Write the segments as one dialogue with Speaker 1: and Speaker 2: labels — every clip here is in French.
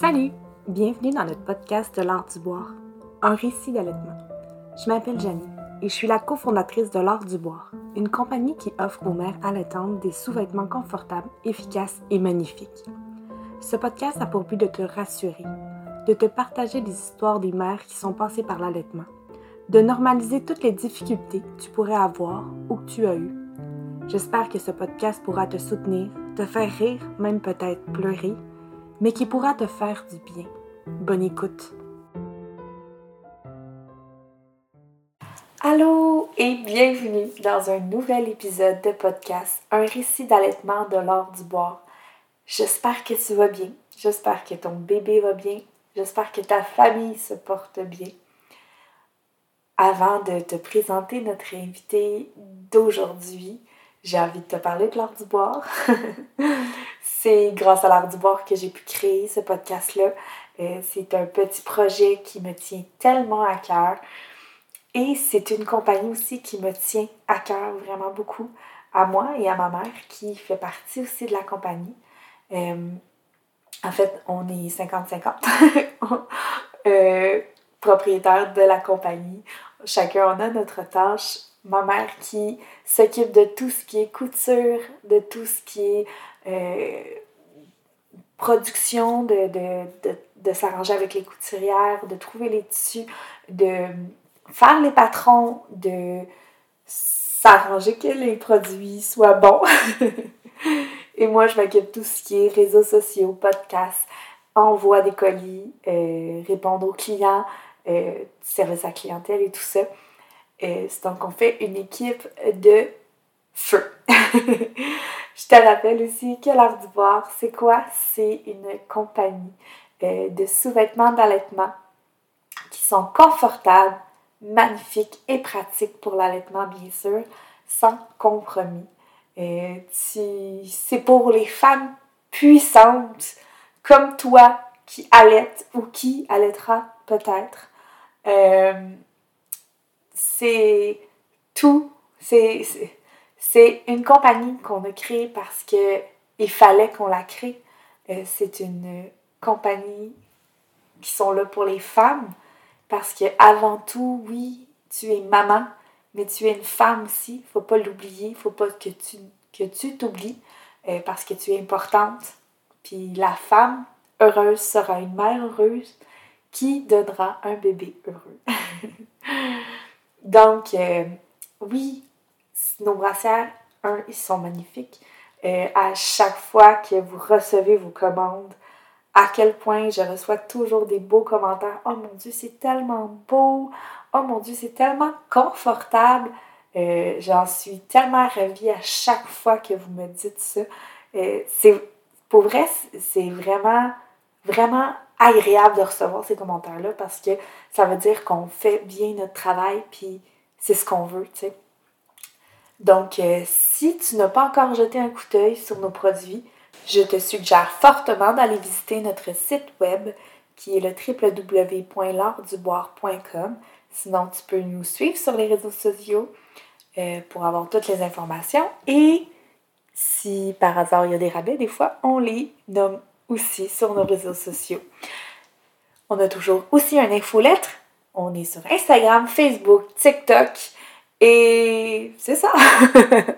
Speaker 1: Salut! Bienvenue dans notre podcast de l'art du boire, un récit d'allaitement. Je m'appelle Janie et je suis la cofondatrice de l'art du boire, une compagnie qui offre aux mères allaitantes des sous-vêtements confortables, efficaces et magnifiques. Ce podcast a pour but de te rassurer, de te partager des histoires des mères qui sont passées par l'allaitement, de normaliser toutes les difficultés que tu pourrais avoir ou que tu as eues. J'espère que ce podcast pourra te soutenir, te faire rire, même peut-être pleurer, mais qui pourra te faire du bien. Bonne écoute. Allô et bienvenue dans un nouvel épisode de podcast, un récit d'allaitement de l'art du boire. J'espère que tu vas bien, j'espère que ton bébé va bien, j'espère que ta famille se porte bien. Avant de te présenter notre invité d'aujourd'hui, j'ai envie de te parler de l'art du boire. c'est grâce à l'art du boire que j'ai pu créer ce podcast-là. Euh, c'est un petit projet qui me tient tellement à cœur. Et c'est une compagnie aussi qui me tient à cœur vraiment beaucoup, à moi et à ma mère, qui fait partie aussi de la compagnie. Euh, en fait, on est 50-50 euh, propriétaires de la compagnie. Chacun on a notre tâche ma mère qui s'occupe de tout ce qui est couture, de tout ce qui est euh, production, de, s'arranger avec les couturières, de trouver les tissus, de faire les patrons, de s'arranger que les produits soient bons. Et moi, je m'occupe de tout ce qui est réseaux sociaux, podcasts, envoi des colis, euh, répondre aux clients, euh, service à clientèle et tout ça. Donc, on fait une équipe de feu. Je te rappelle aussi que l'art du c'est quoi? C'est une compagnie euh, de sous-vêtements d'allaitement qui sont confortables, magnifiques et pratiques pour l'allaitement, bien sûr, sans compromis. Euh, c'est pour les femmes puissantes comme toi qui allaitent ou qui allaitera peut-être. Euh, c'est tout. C'est une compagnie qu'on a créée parce que il fallait qu'on la crée. Euh, c'est une compagnie qui sont là pour les femmes parce que avant tout, oui, tu es maman, mais tu es une femme aussi. Faut pas l'oublier. Faut pas que tu que tu t'oublies euh, parce que tu es importante. Puis la femme heureuse sera une mère heureuse qui donnera un bébé heureux. Donc, euh, oui, nos brassières, un, ils sont magnifiques. Euh, à chaque fois que vous recevez vos commandes, à quel point je reçois toujours des beaux commentaires. Oh mon Dieu, c'est tellement beau. Oh mon Dieu, c'est tellement confortable. Euh, j'en suis tellement ravie à chaque fois que vous me dites ça. pour vrai, c'est vraiment, vraiment agréable de recevoir ces commentaires-là parce que ça veut dire qu'on fait bien notre travail puis c'est ce qu'on veut, tu sais. Donc, euh, si tu n'as pas encore jeté un coup d'œil sur nos produits, je te suggère fortement d'aller visiter notre site web qui est le www.l'artduboire.com. Sinon, tu peux nous suivre sur les réseaux sociaux euh, pour avoir toutes les informations. Et si par hasard il y a des rabais, des fois, on les nomme aussi sur nos réseaux sociaux. On a toujours aussi un infolettre. On est sur Instagram, Facebook, TikTok. Et c'est ça.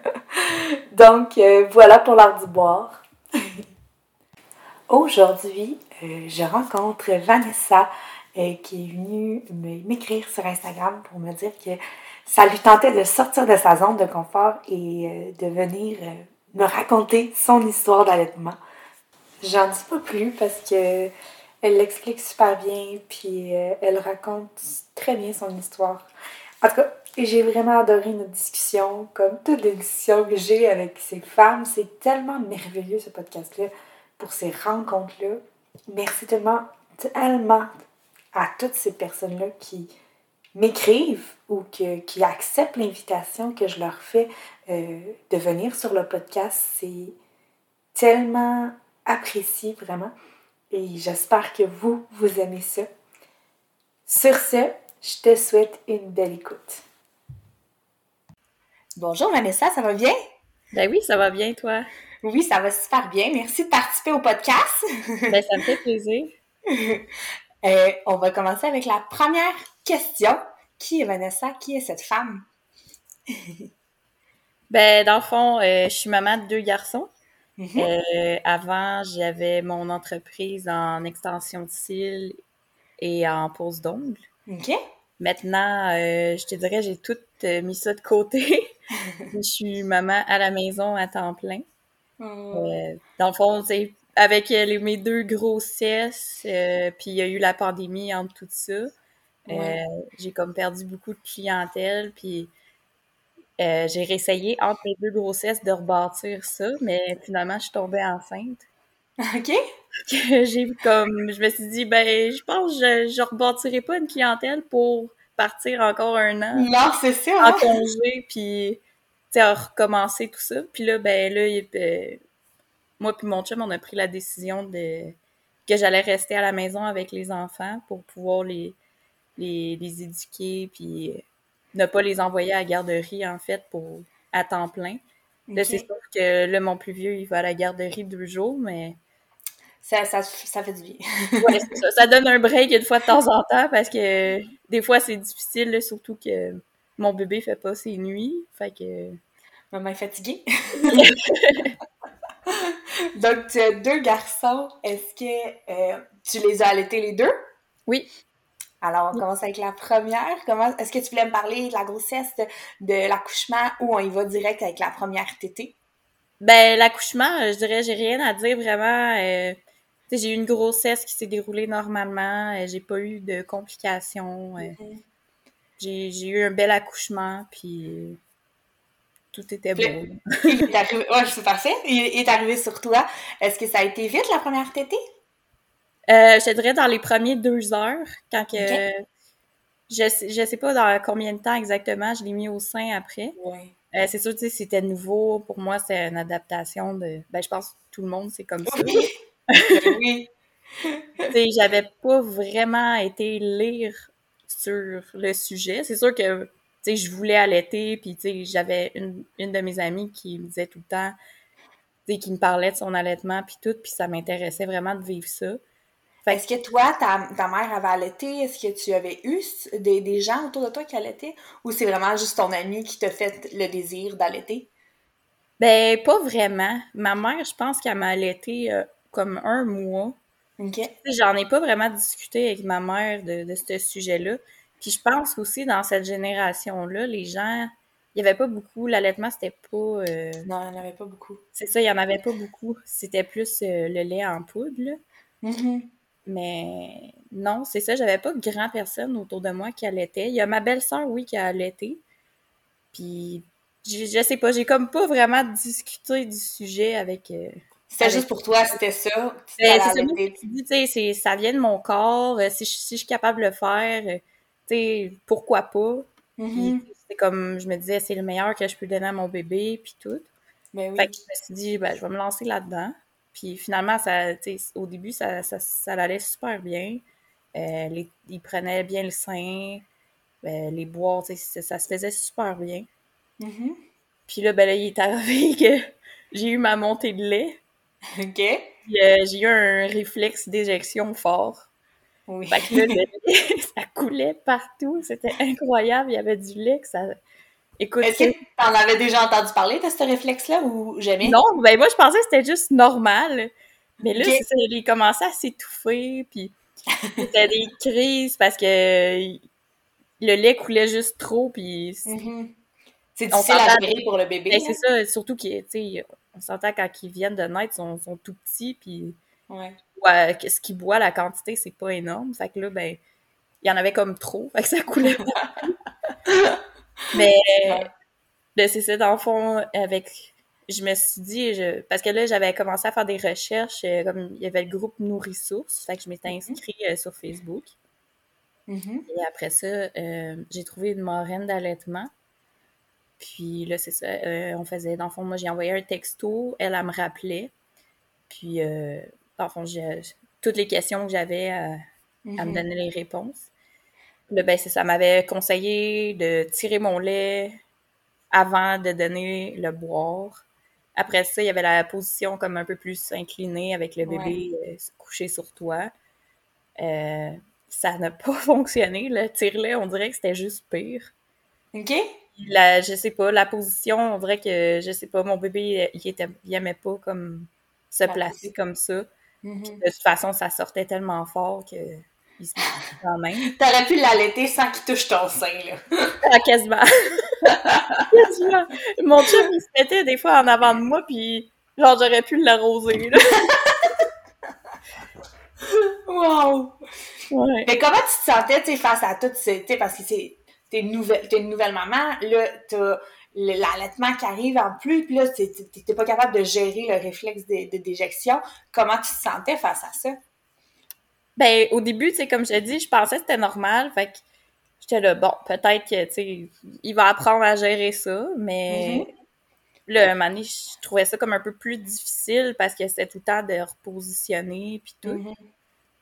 Speaker 1: Donc euh, voilà pour l'art du boire. Aujourd'hui, euh, je rencontre Vanessa euh, qui est venue m'écrire sur Instagram pour me dire que ça lui tentait de sortir de sa zone de confort et de venir me raconter son histoire d'allaitement. J'en dis pas plus parce que elle l'explique super bien, puis euh, elle raconte très bien son histoire. En tout cas, j'ai vraiment adoré notre discussion, comme toutes les discussions que j'ai avec ces femmes. C'est tellement merveilleux ce podcast-là pour ces rencontres-là. Merci tellement, tellement à toutes ces personnes-là qui m'écrivent ou qui acceptent l'invitation que je leur fais euh, de venir sur le podcast. C'est tellement apprécie vraiment. Et j'espère que vous, vous aimez ça. Sur ce, je te souhaite une belle écoute. Bonjour Vanessa, ça va bien?
Speaker 2: Ben oui, ça va bien, toi?
Speaker 1: Oui, ça va super bien. Merci de participer au podcast.
Speaker 2: ben, ça me fait plaisir.
Speaker 1: Euh, on va commencer avec la première question. Qui est Vanessa? Qui est cette femme?
Speaker 2: ben, dans le fond, euh, je suis maman de deux garçons.
Speaker 1: Mm-hmm.
Speaker 2: Euh, avant, j'avais mon entreprise en extension de cils et en pose d'ongles.
Speaker 1: OK.
Speaker 2: Maintenant, je te dirais, j'ai tout mis ça de côté. je suis maman à la maison à temps plein.
Speaker 1: Mm.
Speaker 2: dans le fond, c'est avec euh, les, mes deux grossesses, euh, puis il y a eu la pandémie entre tout ça. Euh, j'ai comme perdu beaucoup de clientèle, puis j'ai réessayé entre mes deux grossesses de rebâtir ça, mais finalement, je suis tombée enceinte.
Speaker 1: OK.
Speaker 2: j'ai comme, je me suis dit, ben, je pense que je, je rebâtirai pas une clientèle pour partir encore un an.
Speaker 1: Non, c'est ça.
Speaker 2: En congé, puis, tu recommencer tout ça. Puis là, ben, là, il, moi puis mon chum, on a pris la décision de que j'allais rester à la maison avec les enfants pour pouvoir les, les, les éduquer puis ne pas les envoyer à la garderie, en fait, pour à temps plein. Là, c'est sûr que là, mon plus vieux, il va à la garderie deux jours, mais...
Speaker 1: Ça, ça, ça fait du bien.
Speaker 2: ouais, ça. ça. donne un break une fois de temps en temps parce que des fois, c'est difficile, surtout que mon bébé fait pas ses nuits. Fait que...
Speaker 1: Maman est fatiguée. Donc, tu as deux garçons. Est-ce que euh, tu les as allaités les deux?
Speaker 2: Oui.
Speaker 1: Alors, on commence avec la première. Comment Est-ce que tu voulais me parler de la grossesse, de, l'accouchement, ou on y va direct avec la première tétée?
Speaker 2: Ben, l'accouchement, je dirais, j'ai rien à dire vraiment. Euh, j'ai eu une grossesse qui s'est déroulée normalement. Euh, j'ai pas eu de complications. J'ai eu un bel accouchement, puis tout était beau.
Speaker 1: il est arrivé, ouais, c'est parfait. Il est arrivé sur toi. Est-ce que ça a été vite la première tétée?
Speaker 2: Euh, je te dirais dans les premiers deux heures, quand que. Je, je sais pas dans combien de temps exactement, je l'ai mis au sein après.
Speaker 1: Ouais.
Speaker 2: Euh, c'est sûr, tu sais, c'était nouveau. Pour moi, c'est une adaptation de. Ben, je pense que tout le monde, c'est comme ça.
Speaker 1: Oui. oui.
Speaker 2: tu sais, j'avais pas vraiment été lire sur le sujet. C'est sûr que sais, je voulais allaiter, puis tu sais, j'avais une, une de mes amies qui me disait tout le temps, tu sais, qui me parlait de son allaitement, puis tout, puis ça m'intéressait vraiment de vivre ça.
Speaker 1: Est-ce que toi, ta, ta, mère avait allaité? Est-ce que tu avais eu des, des, gens autour de toi qui allaitaient? Ou c'est vraiment juste ton ami qui t'a fait le désir d'allaiter?
Speaker 2: Ben, pas vraiment. Ma mère, je pense qu'elle m'a allaité euh, comme un mois.
Speaker 1: OK.
Speaker 2: J'en ai pas vraiment discuté avec ma mère de, de ce sujet-là. Puis je pense aussi dans cette génération-là, les gens, il n'y avait pas beaucoup, l'allaitement, c'était pas. Euh,
Speaker 1: non, il n'y en avait pas beaucoup.
Speaker 2: C'est ça, il n'y en avait pas beaucoup. C'était plus euh, le lait en poudre, là.
Speaker 1: Mm-hmm.
Speaker 2: Mais non, c'est ça, j'avais pas grand personne autour de moi qui allaitait. Il y a ma belle-sœur, oui, qui a allaité. Puis je, sais pas, j'ai comme pas vraiment discuté du sujet avec. Euh,
Speaker 1: c'était juste pour toi, c'était ça.
Speaker 2: Ben, c'est ça, tu ça vient de mon corps. Si je, si je suis capable de le faire, pourquoi pas?
Speaker 1: Mm-hmm.
Speaker 2: C'est comme, je me disais, c'est le meilleur que je peux donner à mon bébé, puis tout.
Speaker 1: Ben oui.
Speaker 2: Fait que je me suis dit, ben, je vais me lancer là-dedans. Puis finalement, ça, au début, ça, ça, ça, allait super bien. Euh, les, il prenait bien le sein, euh, les boires, ça, ça se faisait super bien.
Speaker 1: Mm-hmm.
Speaker 2: Puis là, ben là, il est arrivé que j'ai eu ma montée de lait.
Speaker 1: OK.
Speaker 2: Euh, j'ai eu un réflexe d'éjection fort.
Speaker 1: Oui.
Speaker 2: Fait que là, ça coulait partout. C'était incroyable. Il y avait du lait que ça.
Speaker 1: Écoute. Est-ce que t'en avais déjà entendu parler de ce réflexe-là ou jamais?
Speaker 2: Non, ben moi, je pensais que c'était juste normal. Mais là, okay. il commençait à s'étouffer, puis c'était des crises parce que le lait coulait juste trop, puis...
Speaker 1: C'est difficile à gérer pour le bébé.
Speaker 2: Ben, c'est ça, surtout qu'on s'entend quand ils viennent de naître, ils sont, sont tout petits, puis...
Speaker 1: Ouais
Speaker 2: ce qu'il boit, la quantité, c'est pas énorme. Fait que là, ben, il y en avait comme trop. Fait que ça coulait Mais, ben, c'est ça, dans le fond, avec. Je me suis dit, je, parce que là, j'avais commencé à faire des recherches, euh, comme il y avait le groupe Nourrissource, fait que je m'étais
Speaker 1: Mm-hmm.
Speaker 2: inscrite sur Facebook.
Speaker 1: Mm-hmm.
Speaker 2: Et après ça, euh, j'ai trouvé une marraine d'allaitement. Puis là, c'est ça, euh, on faisait, dans le fond, moi, j'ai envoyé un texto, elle, elle me rappelait. Puis dans le fond, toutes les questions que j'avais, à, me
Speaker 1: Mm-hmm.
Speaker 2: donner les réponses. Là, ben, ça m'avait conseillé de tirer mon lait avant de donner le boire. après ça, il y avait la position comme un peu plus inclinée avec le bébé euh, couché sur toi. Euh, ça n'a pas fonctionné. Le tire on dirait que c'était juste pire.
Speaker 1: OK.
Speaker 2: La, je sais pas, la position, on dirait que, je sais pas, mon bébé, il, était, il aimait pas comme se placer comme ça. Mm-hmm. De toute façon, ça sortait tellement fort que il se
Speaker 1: quand même. T'aurais pu l'allaiter sans qu'il touche ton sein, là.
Speaker 2: ah, quasiment. quasiment. Mon chum, il se mettait des fois en avant de moi, puis genre, j'aurais pu l'arroser, là.
Speaker 1: wow! Ouais. Mais comment tu te sentais, tu face à tout ces, parce que c'est, t'es une nouvelle, t'es une nouvelle maman, là, t'as l'allaitement qui arrive en plus, puis là, t'es pas capable de gérer le réflexe de, déjection. Comment tu te sentais face à ça?
Speaker 2: Ben, au début, tu sais, comme je l'ai dit, je pensais que c'était normal, fait que j'étais là, bon, peut-être que, tu sais, il va apprendre à gérer ça, mais là, un moment donné, je trouvais ça comme un peu plus difficile parce que c'était tout le temps de repositionner, puis tout. Mm-hmm.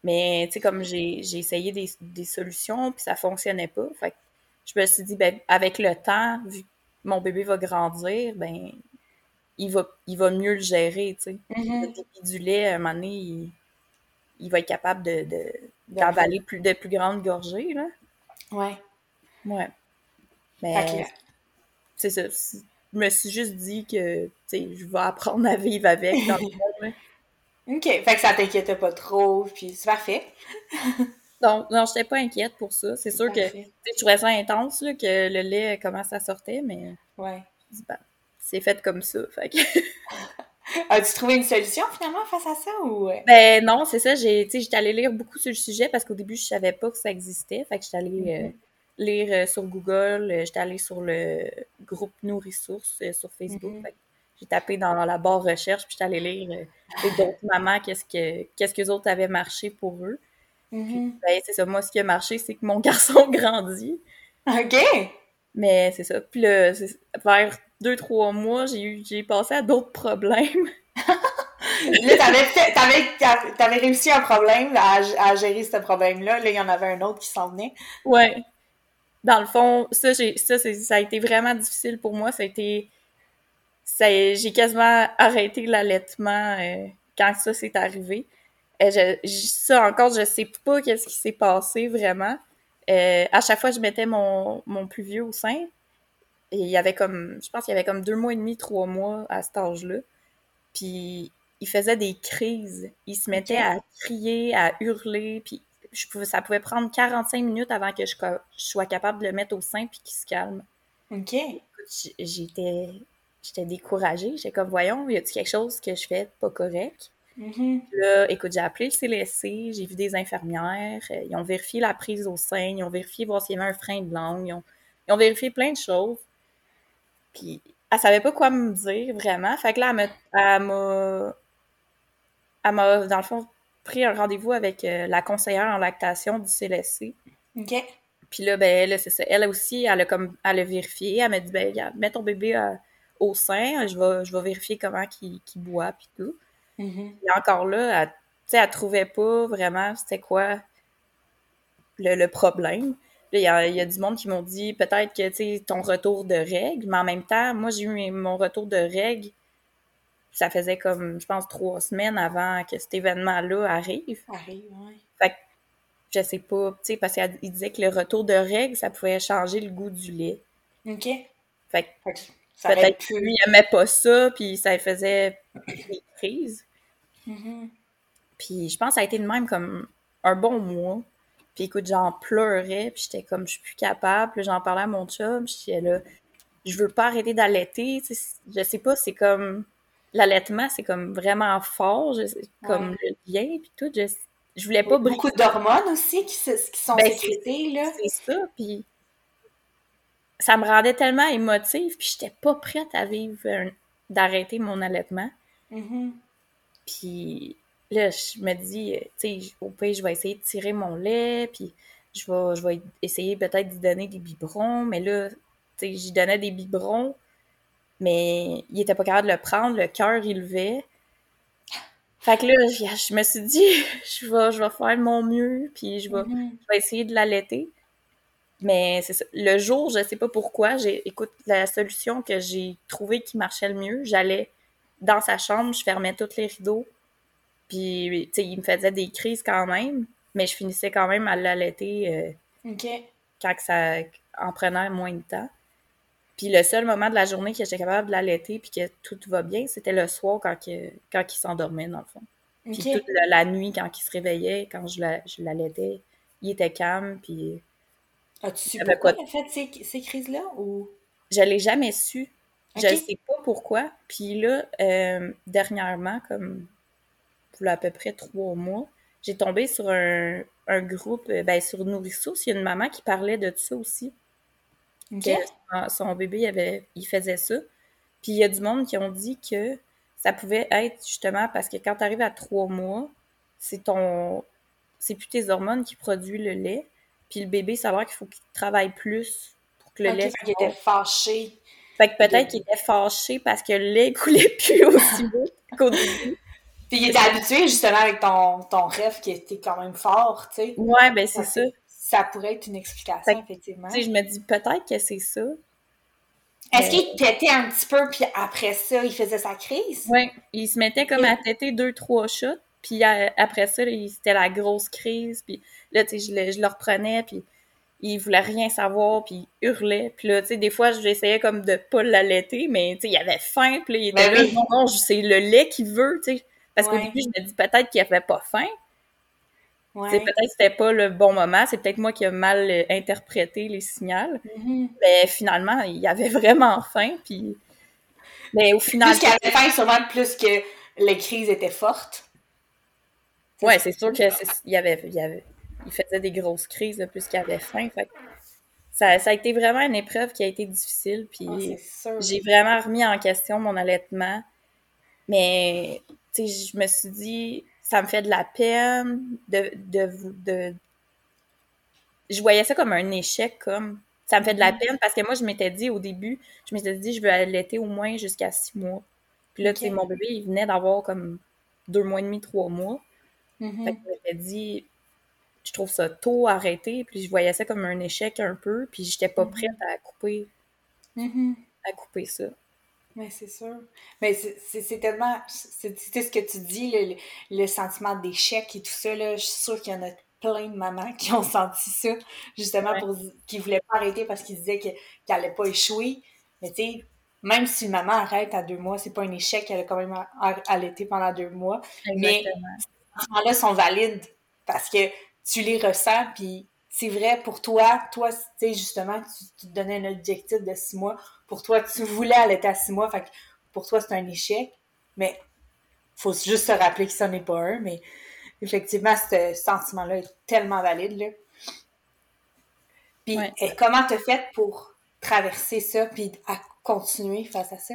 Speaker 2: Mais, tu sais, comme j'ai essayé des, des, solutions, puis ça fonctionnait pas, fait que je me suis dit, ben, avec le temps, vu que mon bébé va grandir, ben, il va, il va mieux le gérer, tu sais. Mm-hmm. Du lait, à un moment donné, il, va être capable de, d'avaler plus, de plus grandes gorgées, là.
Speaker 1: Ouais.
Speaker 2: Ouais. Mais, c'est ça. Je me suis juste dit que, tu sais, je vais apprendre à vivre avec dans le
Speaker 1: OK. Fait que ça t'inquiétait pas trop, puis c'est parfait.
Speaker 2: Donc, non, j'étais pas inquiète pour ça. C'est sûr que je trouvais ça intense là, que le lait, comment ça sortait, mais
Speaker 1: ouais.
Speaker 2: Ben, c'est fait comme ça. Fait que...
Speaker 1: As-tu trouvé une solution finalement face à ça ou
Speaker 2: Ben non, c'est ça. J'ai, j'étais allée lire beaucoup sur le sujet parce qu'au début je savais pas que ça existait. Fait que j'étais allée euh, mm-hmm. lire euh, sur Google. Euh, j'étais allée sur le groupe Nos Ressources sur Facebook. Mm-hmm. j'ai tapé dans la barre recherche puis j'étais allée lire d'autres mamans qu'est-ce que qu'est-ce que les autres avaient marché pour eux. Mm-hmm. Ben, c'est ça. Moi, ce qui a marché, c'est que mon garçon grandit.
Speaker 1: OK!
Speaker 2: Mais c'est ça. Puis là, vers deux, trois mois, j'ai eu j'ai passé à d'autres problèmes.
Speaker 1: là, t'avais, t'avais, réussi un problème à, à gérer ce problème-là. Là, il y en avait un autre qui s'en venait.
Speaker 2: Ouais. Dans le fond, ça, j'ai, ça, ça a été vraiment difficile pour moi. Ça a été... Ça, j'ai quasiment arrêté l'allaitement euh, quand ça s'est arrivé. Euh, ça encore, je sais pas qu'est-ce qui s'est passé vraiment. Euh, à chaque fois, je mettais mon, mon plus vieux au sein. Et il y avait comme, je pense qu'il y avait comme deux mois et demi, trois mois à cet âge-là. Puis il faisait des crises. Il se mettait à crier, à hurler. Puis je pouvais, ça pouvait prendre 45 minutes avant que je, sois capable de le mettre au sein puis qu'il se calme.
Speaker 1: OK.
Speaker 2: J'étais, j'étais découragée. J'étais comme, voyons, y a-t-il quelque chose que je fais pas correct?
Speaker 1: Mm-hmm.
Speaker 2: Là, écoute, j'ai appelé le CLSC, j'ai vu des infirmières, euh, ils ont vérifié la prise au sein, ils ont vérifié voir s'il y avait un frein de langue, ils ont, vérifié plein de choses. Puis, elle savait pas quoi me dire, vraiment. Fait que là, elle m'a, elle m'a, dans le fond, pris un rendez-vous avec euh, la conseillère en lactation du CLSC.
Speaker 1: OK.
Speaker 2: Puis là, ben, là, c'est ça. Elle aussi, elle a comme, elle a vérifié. Elle m'a dit, ben, mets ton bébé euh, au sein, je vais, je vais vérifier comment il, boit, puis tout.
Speaker 1: Mm-hmm.
Speaker 2: Et encore là, elle, elle trouvait pas vraiment c'était quoi le, problème. Il y, a, du monde qui m'ont dit peut-être que ton retour de règles, mais en même temps, moi, j'ai eu mon retour de règles. Ça faisait comme, je pense, trois semaines avant que cet événement-là arrive.
Speaker 1: Arrive, oui.
Speaker 2: Fait que, je sais pas, tu sais, parce qu'il disait que le retour de règles, ça pouvait changer le goût du lait.
Speaker 1: OK.
Speaker 2: Fait que, peut-être que lui, il aimait pas ça, puis ça faisait des crises.
Speaker 1: Mm-hmm.
Speaker 2: Puis je pense que ça a été de même comme un bon mois. Puis écoute, j'en pleurais, puis j'étais comme, je suis plus capable. Puis j'en parlais à mon chum, j'étais là, je veux pas arrêter d'allaiter. Je sais pas, c'est comme, l'allaitement, c'est comme vraiment fort, comme le lien, puis tout. Je, je voulais pas
Speaker 1: Beaucoup d'hormones aussi qui, qui sont ben, sécrétées, là.
Speaker 2: C'est ça, puis ça me rendait tellement émotive, puis j'étais pas prête à vivre, d'arrêter mon allaitement.
Speaker 1: Mm-hmm.
Speaker 2: Puis là, je me dis, euh, tu sais, au pire, je vais essayer de tirer mon lait, puis je vais, je vais essayer peut-être d'y donner des biberons, mais là, tu sais, j'y donnais des biberons, mais il était pas capable de le prendre, le cœur, il levait. Fait que là, je, me suis dit, je vais, je vais faire mon mieux, puis je vais, mm-hmm. je vais essayer de l'allaiter. Mais c'est ça. Le jour, je sais pas pourquoi, j'ai, écoute, la solution que j'ai trouvée qui marchait le mieux, j'allais dans sa chambre, je fermais tous les rideaux. Puis, tu sais, il me faisait des crises quand même, mais je finissais quand même à l'allaiter
Speaker 1: euh,
Speaker 2: quand ça en prenait moins de temps. Puis le seul moment de la journée que j'étais capable de l'allaiter puis que tout va bien, c'était le soir quand, quand il s'endormait, dans le fond. Puis toute la, nuit, quand il se réveillait, quand je l'allaitais, il était calme, puis...
Speaker 1: As-tu su pourquoi il a fait ces, ces crises-là, ou...
Speaker 2: Je l'ai jamais su. Je ne sais pas pourquoi. Puis là, euh, dernièrement, comme à peu près trois mois, j'ai tombé sur un, un groupe, euh, ben, sur Nourrisseau. Il y a une maman qui parlait de ça aussi. son, bébé, il, avait, il faisait ça. Puis il y a du monde qui ont dit que ça pouvait être justement parce que quand tu arrives à trois mois, c'est ton. C'est plus tes hormones qui produisent le lait. Puis le bébé, savoir qu'il faut qu'il travaille plus pour que le lait.
Speaker 1: Fait était fâché.
Speaker 2: Fait que peut-être qu'il était fâché parce que le lait coulait plus aussi vite qu'au début.
Speaker 1: Puis il était habitué justement avec ton, ton rêve qui était quand même fort, tu sais.
Speaker 2: Ouais, ben c'est ça.
Speaker 1: Ça pourrait être une explication, effectivement.
Speaker 2: Tu sais, je me dis peut-être que c'est ça.
Speaker 1: Est-ce qu'il têtait un petit peu, puis après ça, il faisait sa crise?
Speaker 2: Oui, il se mettait comme à têter deux, trois shots, puis après ça, c'était la grosse crise, puis là, tu sais, je, le, je le reprenais, puis il voulait rien savoir, puis il hurlait. Puis là, tu sais, des fois, j'essayais comme de pas l'allaiter, mais tu sais, il avait faim, puis là, il était ben là, non, non, c'est le lait qu'il veut, tu sais. Parce qu'au début, je me dis peut-être qu'il avait pas faim. C'est peut-être que c'était pas le bon moment, c'est peut-être moi qui ai mal euh, interprété les signaux. Mm-hmm. Mais finalement, il avait vraiment faim, puis... Mais au final...
Speaker 1: Plus qu'il avait faim, sûrement plus que les crises étaient fortes.
Speaker 2: Ouais, c'est sûr qu'il y avait, il avait... Il faisait des grosses crises plus qu'il avait faim, fait ça, ça, a été vraiment une épreuve qui a été difficile, puis j'ai vraiment remis en question mon allaitement. Mais, je me suis dit, ça me fait de la peine de, de, de, je voyais ça comme un échec, comme ça me fait de la mm-hmm. peine parce que moi, je m'étais dit au début, je m'étais dit, je veux allaiter au moins jusqu'à six mois. Puis là, mon bébé, il venait d'avoir comme deux mois et demi, trois mois. Mm-hmm. Fait que je m'étais dit, je trouve ça tôt arrêté, puis je voyais ça comme un échec un peu, puis j'étais pas mm-hmm. prête à couper, à couper ça.
Speaker 1: Mais c'est sûr. Mais c'est tellement. C'est ce que tu dis, le, le sentiment d'échec et tout ça. Là, je suis sûre qu'il y en a plein de mamans qui ont senti ça, justement, pour qui ne voulaient pas arrêter parce qu'ils disaient qu'elle n'allait pas échouer. Mais tu sais, même si une maman arrête à deux mois, c'est pas un échec, elle a quand même allaité pendant deux mois. Mais ces sentiments-là sont valides parce que tu les ressens, puis c'est vrai pour toi, toi, tu sais, justement, tu, tu, te donnais un objectif de six mois pour toi, tu voulais aller à six mois, fait que pour toi, c'est un échec. Mais faut juste se rappeler que ça n'est pas un, mais effectivement, ce sentiment-là est tellement valide. Là. Puis, et comment t'as fait pour traverser ça, puis à continuer face à ça?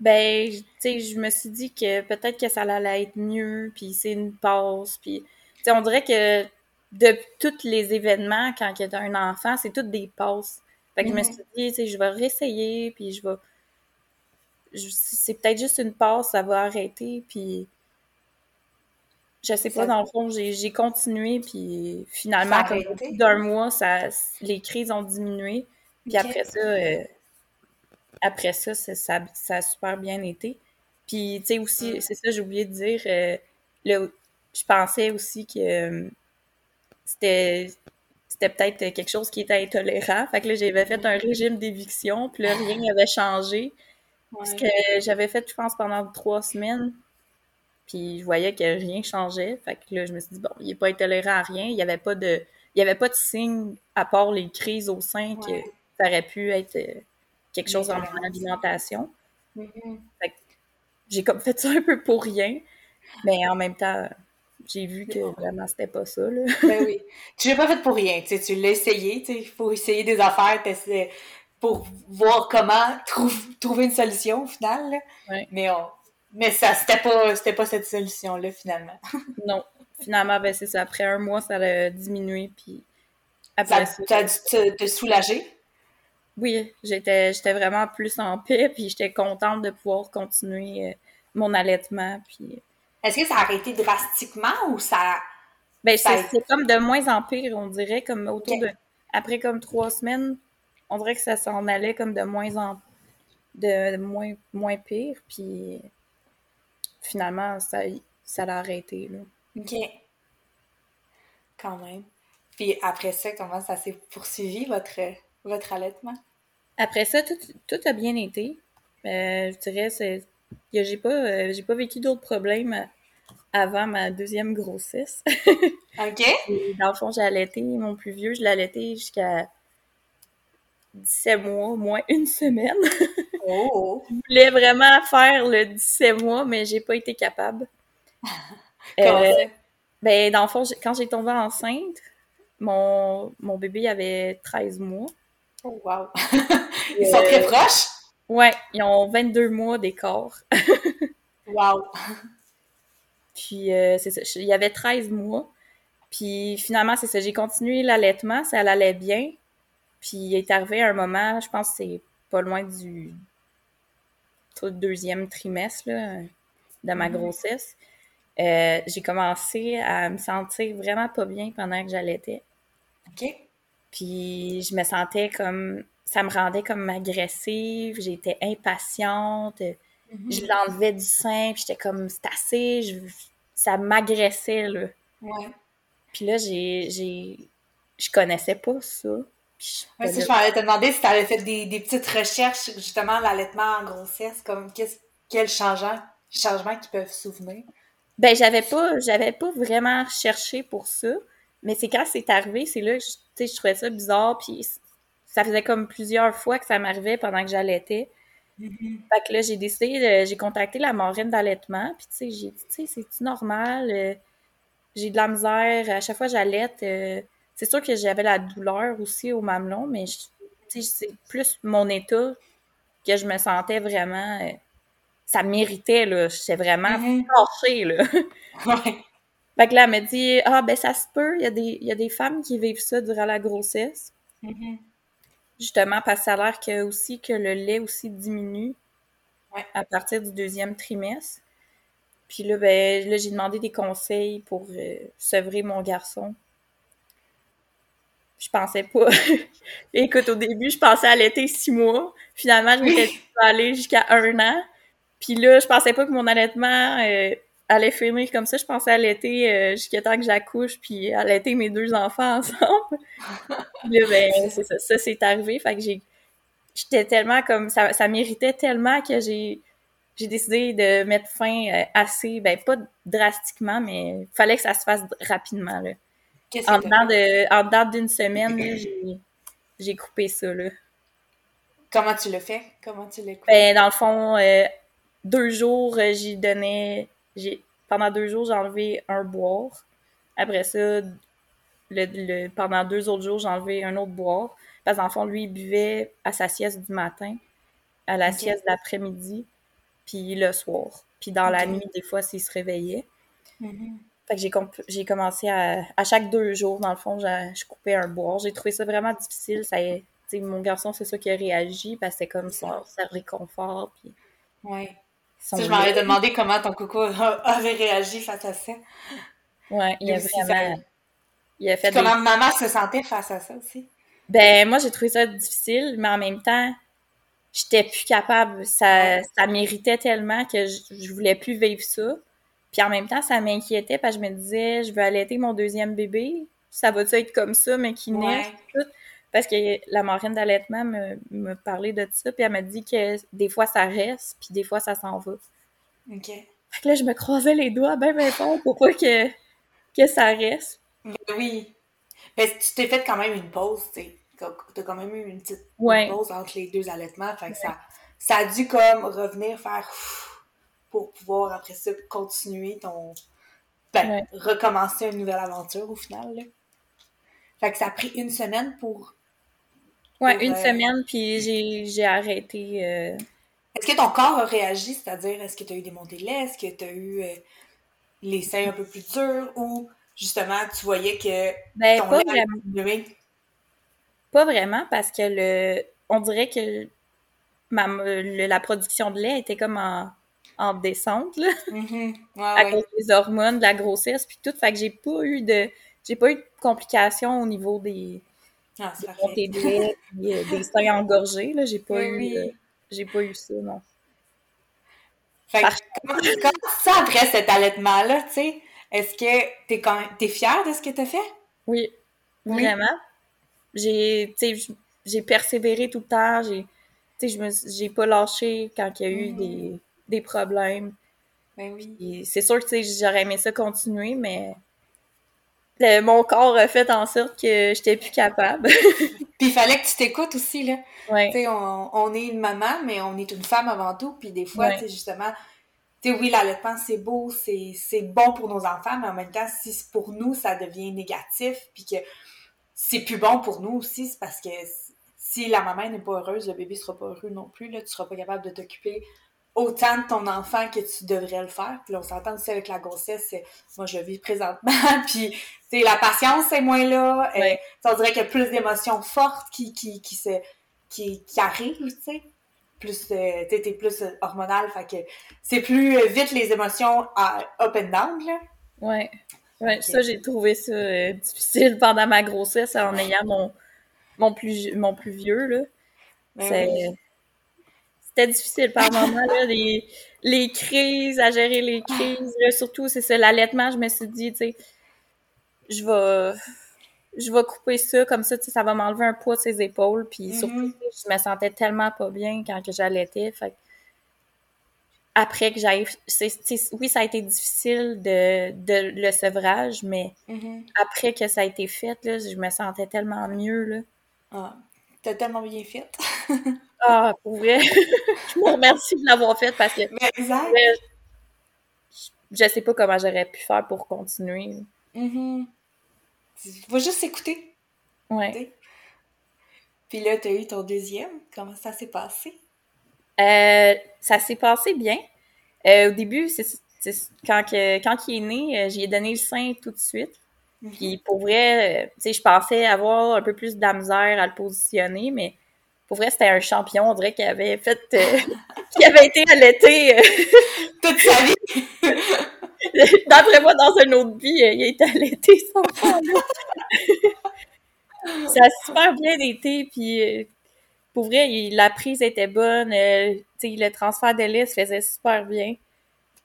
Speaker 2: Ben, tu sais, je me suis dit que peut-être que ça allait être mieux, puis c'est une pause, puis, tu sais, on dirait que de tous les événements, quand il y a un enfant, c'est toutes des pauses. Fait que je me suis dit, tu sais, je vais réessayer, puis je vais. C'est peut-être juste une passe, ça va arrêter, puis. Je sais pas, dans le fond, j'ai continué, puis finalement, comme au bout d'un mois, ça, les crises ont diminué. Puis après ça, euh, après ça, ça, ça, a super bien été. Puis, tu sais, aussi, c'est ça, j'ai oublié de dire, euh, le, je pensais aussi que euh, c'était c'était peut-être quelque chose qui était intolérant. Fait que là, j'avais fait un régime d'éviction, puis là, rien n'avait changé. Parce que j'avais fait, je pense, pendant trois semaines. Puis je voyais que rien changeait. Fait que là, je me suis dit, bon, il n'est pas intolérant à rien. Il n'y avait pas de. Il y avait pas de signe, à part les crises au sein, que ça aurait pu être euh, quelque chose dans mon alimentation. Mm-hmm. Fait que j'ai comme fait ça un peu pour rien. Mais en même temps, j'ai vu que vraiment c'était pas ça. Là.
Speaker 1: ben oui. Tu l'as pas fait pour rien. Tu, tu l'as essayé. Il faut essayer des affaires pour voir comment trouver une solution au final. Mais, mais ça, c'était pas, pas cette solution-là finalement.
Speaker 2: non. Finalement, ben, c'est ça. Après un mois, ça a diminué. Puis
Speaker 1: après ça. Tu as dû te, soulager?
Speaker 2: Oui, j'étais, j'étais vraiment plus en paix, puis j'étais contente de pouvoir continuer euh, mon allaitement. Puis
Speaker 1: est-ce que ça a arrêté drastiquement ou ça.
Speaker 2: Ben, c'est comme de moins en pire, on dirait, comme autour de. Après comme trois semaines, on dirait que ça s'en allait comme de moins en de moins, moins pire. Puis finalement, ça, ça l'a arrêté. Là.
Speaker 1: OK. Quand même. Puis après ça, comment ça s'est poursuivi, votre, votre allaitement?
Speaker 2: Après ça, tout, tout a bien été. Euh, je dirais, c'est, j'ai pas, euh, j'ai pas vécu d'autres problèmes avant ma deuxième grossesse.
Speaker 1: OK.
Speaker 2: dans le fond, j'ai allaité mon plus vieux, je l'ai allaité jusqu'à 17 mois, moins une semaine.
Speaker 1: Oh!
Speaker 2: je voulais vraiment faire le 17 mois, mais j'ai pas été capable.
Speaker 1: Comment
Speaker 2: Euh? Ben, dans le fond, quand j'ai tombé enceinte, mon, mon bébé avait 13 mois.
Speaker 1: Oh, wow! Ils sont
Speaker 2: Euh,
Speaker 1: très proches?
Speaker 2: Ouais, ils ont 22 mois d'écart.
Speaker 1: Wow!
Speaker 2: Puis, euh, c'est ça, il y avait 13 mois. Puis, finalement, c'est ça, j'ai continué l'allaitement, ça allait bien. Puis, il est arrivé un moment, je pense que c'est pas loin du deuxième trimestre là, de ma
Speaker 1: Mhm.
Speaker 2: grossesse. Euh, j'ai commencé à me sentir vraiment pas bien pendant que j'allaitais.
Speaker 1: OK.
Speaker 2: Puis je me sentais comme ça me rendait comme agressive, j'étais impatiente,
Speaker 1: Mhm.
Speaker 2: je l'enlevais du sein, puis j'étais comme c'est assez, je- ça m'agressait là.
Speaker 1: Ouais.
Speaker 2: Puis là j'ai j'ai je connaissais pas ça. Puis je-
Speaker 1: Ouais, ça, je m'allais te demander si tu avais fait des, des petites recherches, justement, l'allaitement en grossesse, comme qu'est-ce, quels changements, changements qui peuvent souvenir?
Speaker 2: Ben j'avais pas j'avais pas vraiment cherché pour ça, mais c'est quand c'est arrivé, c'est là que je, tu sais, je trouvais ça bizarre puis ça faisait comme plusieurs fois que ça m'arrivait pendant que j'allaitais. Fait que là, j'ai décidé, j'ai contacté la marraine d'allaitement, puis tu sais, j'ai dit, tu sais, c'est-tu normal? Euh, j'ai de la misère, à chaque fois que j'allaite, euh, c'est sûr que j'avais la douleur aussi au mamelon, mais je- tu sais, c'est plus mon état que je me sentais vraiment, euh, ça méritait, là, j'étais vraiment fâchée, là.
Speaker 1: Ouais.
Speaker 2: Fait que là, elle m'a dit, ah, ben ça se peut, il y, a des, il y a des femmes qui vivent ça durant la grossesse,
Speaker 1: Mhm.
Speaker 2: Justement, parce que ça a l'air que aussi que le lait aussi diminue
Speaker 1: Ouais.
Speaker 2: à partir du deuxième trimestre. Puis là, ben, là, j'ai demandé des conseils pour euh, sevrer mon garçon. Je pensais pas. Écoute, au début, je pensais allaiter six mois. Finalement, je m'étais dit aller jusqu'à un an. Puis là, je pensais pas que mon allaitement euh, allait finir comme ça. Je pensais allaiter euh, jusqu'à temps que j'accouche, puis allaiter mes deux enfants ensemble. Là, ben, ça. Ça, c'est arrivé. Fait que j'ai j'étais tellement comme ça, ça méritait tellement que j'ai j'ai décidé de mettre fin euh, assez ben pas drastiquement mais il fallait que ça se fasse rapidement là. En dedans de en dedans d'une semaine j'ai j'ai coupé ça là.
Speaker 1: Comment tu le fais? Comment tu l'écoutes?
Speaker 2: Ben dans le fond euh, deux jours euh, j'y donnais j'ai pendant deux jours j'ai enlevé un boire. Après ça le, le- pendant deux autres jours j'ai enlevé un autre boire parce que dans le fond lui il buvait à sa sieste du matin, à la sieste de l'après-midi, puis le soir. Puis dans la nuit des fois s'il se réveillait.
Speaker 1: Mhm.
Speaker 2: Fait que j'ai commencé à à chaque deux jours dans le fond j'ai- je coupais un boire. J'ai trouvé ça vraiment difficile. Ça, mon garçon c'est ça qui a réagi parce que c'est comme ça, ça réconfort puis
Speaker 1: Ouais.
Speaker 2: Son
Speaker 1: je
Speaker 2: lait.
Speaker 1: demander comment ton coco a- avait réagi face à ça.
Speaker 2: Ouais, il a vraiment
Speaker 1: ça-
Speaker 2: il a fait des
Speaker 1: Comment maman se sentait face à ça aussi?
Speaker 2: Ben, moi, j'ai trouvé ça difficile, mais en même temps, j'étais plus capable. Ça, ça méritait tellement que je, je voulais plus vivre ça. Puis en même temps, ça m'inquiétait parce que je me disais, je veux allaiter mon deuxième bébé. Ça va-tu être comme ça, mais qui naît?
Speaker 1: Ouais.
Speaker 2: Parce que la marraine d'allaitement me, me parlait de ça, puis elle m'a dit que des fois ça reste, puis des fois ça s'en va.
Speaker 1: OK.
Speaker 2: Fait que là, je me croisais les doigts ben ben fort pour pas que, que ça reste.
Speaker 1: Oui. Mais tu t'es fait quand même une pause, tu sais. T'as quand même eu une petite une pause entre les deux allaitements. Fait que ça, ça a dû comme revenir faire pour pouvoir après ça continuer ton. Ben,
Speaker 2: Ouais.
Speaker 1: recommencer une nouvelle aventure au final. Là. Fait que ça a pris une semaine pour.
Speaker 2: Ouais,
Speaker 1: Pour,
Speaker 2: une
Speaker 1: euh,
Speaker 2: semaine, puis j'ai j'ai arrêté. euh,
Speaker 1: Est-ce que ton corps a réagi? C'est-à-dire, est-ce que tu as eu des montées de lait? Est-ce que tu as eu euh, les seins un peu plus durs? Ou justement, tu voyais que
Speaker 2: Ben,
Speaker 1: ton
Speaker 2: pas
Speaker 1: lait
Speaker 2: vraiment. Pas vraiment, parce que le, on dirait que ma, le- la production de lait était comme en, en descente, là,
Speaker 1: Mhm. Ouais,
Speaker 2: à
Speaker 1: ouais.
Speaker 2: cause des hormones, de la grossesse, puis tout. Fait que j'ai pas eu de, j'ai pas eu de complications au niveau des,
Speaker 1: Ah, c'est parfait.
Speaker 2: de lait, puis, euh, des seins engorgés, là. J'ai pas
Speaker 1: Oui,
Speaker 2: eu
Speaker 1: oui.
Speaker 2: euh, j'ai pas eu ça, non.
Speaker 1: Fait que, comment, comment ça après cet allaitement-là, tu sais? Est-ce que t'es quand t'es fière de ce que t'as fait?
Speaker 2: Oui, vraiment. J'ai, tu sais, j'ai persévéré tout le temps. J'ai, tu sais, je me, j'ai pas lâché quand il y a eu des, des problèmes.
Speaker 1: Ben oui.
Speaker 2: C'est sûr que, j'aurais aimé ça continuer, mais mon corps a fait en sorte que j'étais plus capable.
Speaker 1: puis il fallait que tu t'écoutes aussi, là.
Speaker 2: Ouais.
Speaker 1: Tu sais, on, on, est une maman, mais on est une femme avant tout. Puis des fois, tu sais, justement, tu sais, oui, l'allaitement, c'est beau, c'est bon pour nos enfants, mais en même temps, si pour nous, ça devient négatif, puis que c'est plus bon pour nous aussi, c'est parce que si la maman n'est pas heureuse, le bébé sera pas heureux non plus, là, tu seras pas capable de t'occuper autant de ton enfant que tu devrais le faire. Puis là, on s'entend aussi avec la grossesse, moi je vis présentement, puis tu la patience est moins là, euh, on dirait qu'il y a plus d'émotions fortes qui, qui, qui, se, qui, qui arrivent, tu sais. Plus, euh, t'es plus hormonal, fait que c'est plus euh, vite les émotions up and down, là.
Speaker 2: Ouais. Ouais, ça, j'ai trouvé ça euh, difficile pendant ma grossesse en ayant mon, mon, plus, mon plus vieux, là. Ben c'était difficile par moments, là, les, les crises, à gérer les crises. surtout, c'est ça, l'allaitement, je me suis dit, tu sais, je vais, je vais couper ça, comme ça, tu sais, ça va m'enlever un poids de ses épaules. Puis surtout,
Speaker 1: Mhm.
Speaker 2: je me sentais tellement pas bien quand que j'allaitais. Fait après que c'est- Oui, ça a été difficile de, de le sevrage, mais
Speaker 1: Mhm.
Speaker 2: après que ça a été fait, là, je me sentais tellement mieux, là.
Speaker 1: Ah, t'as tellement bien fait.
Speaker 2: Ah, pour vrai, je vous remercie de l'avoir fait parce que
Speaker 1: Mais exact.
Speaker 2: Je sais pas comment j'aurais pu faire pour continuer.
Speaker 1: Mhm. Tu vas juste écouter.
Speaker 2: Ouais.
Speaker 1: Puis là, t'as eu ton deuxième. Comment ça s'est passé?
Speaker 2: Euh, ça s'est passé bien. Euh, au début, c'est quand, que, quand il est né, euh, j'y ai donné le sein tout de suite.
Speaker 1: Mhm.
Speaker 2: Puis pour vrai, euh, tu sais, je pensais avoir un peu plus de la misère à le positionner, mais pour vrai, c'était un champion. On dirait qu'il avait fait, euh, qu'il avait été allaité. euh,
Speaker 1: Toute sa vie!
Speaker 2: D'après moi, dans une autre vie, euh, il a été allaité, son ça a super bien été, puis pour vrai, il- la prise était bonne. euh, le transfert de lait se faisait super bien.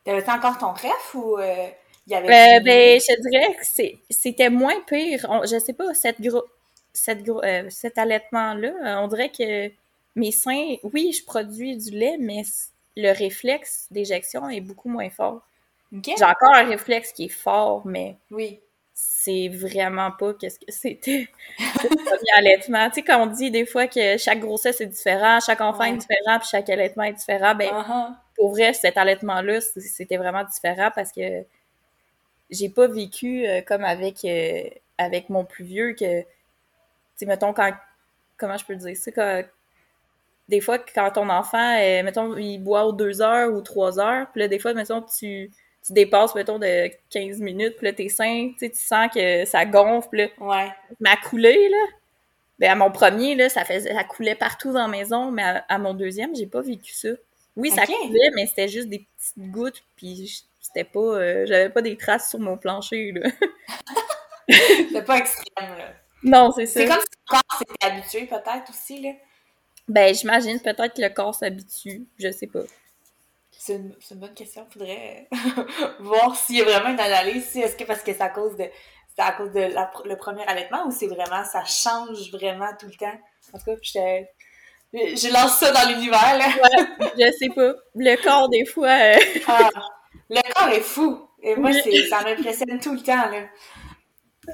Speaker 1: T'avais-tu encore ton ref ou il y avait
Speaker 2: ben, je dirais que c'était moins pire. On- je sais pas, cette gro cette euh, cet allaitement-là, euh, on dirait que mes seins, oui, je produis du lait, mais le réflexe d'éjection est beaucoup moins fort. J'ai encore un réflexe qui est fort, mais
Speaker 1: Oui.
Speaker 2: c'est vraiment pas qu'est-ce que c'était le premier allaitement. Tu sais, quand on dit des fois que chaque grossesse est différent, chaque enfant
Speaker 1: Ouais.
Speaker 2: est différent, puis chaque allaitement est différent, ben,
Speaker 1: Uh-huh.
Speaker 2: pour vrai, cet allaitement-là, c'était vraiment différent parce que j'ai pas vécu euh, comme avec, euh, avec mon plus vieux que, sais, mettons, quand, comment je peux dire ça, quand, des fois, quand ton enfant, euh, mettons, il boit aux deux heures ou trois heures, puis là, des fois, mettons, tu, tu dépasses, mettons, de 15 minutes, puis là, tes seins, tu sais, tu sens que ça gonfle, puis là,
Speaker 1: Ouais.
Speaker 2: m'a coulé, là. Ben, à mon premier, là, ça faisait, ça coulait partout dans la maison, mais à, à mon deuxième, j'ai pas vécu ça. Oui, ça coulait, mais c'était juste des petites gouttes, puis c'était pas, euh, j'avais pas des traces sur mon plancher, là.
Speaker 1: C'est pas extrême, là.
Speaker 2: Non, c'est ça.
Speaker 1: C'est comme si ton corps s'était habitué, peut-être, aussi, là.
Speaker 2: Ben, j'imagine peut-être que le corps s'habitue, je sais pas.
Speaker 1: C'est une, bonne question. Faudrait voir s'il y a vraiment une analyse. si Est-ce que parce que c'est à cause de c'est à cause de la- le premier allaitement ou c'est vraiment ça change vraiment tout le temps? En tout cas, j'étais- je lance ça dans l'univers là.
Speaker 2: Je sais pas. Le corps, des fois, euh,
Speaker 1: Ah, le corps est fou. Et moi, ça m'impressionne tout le temps là.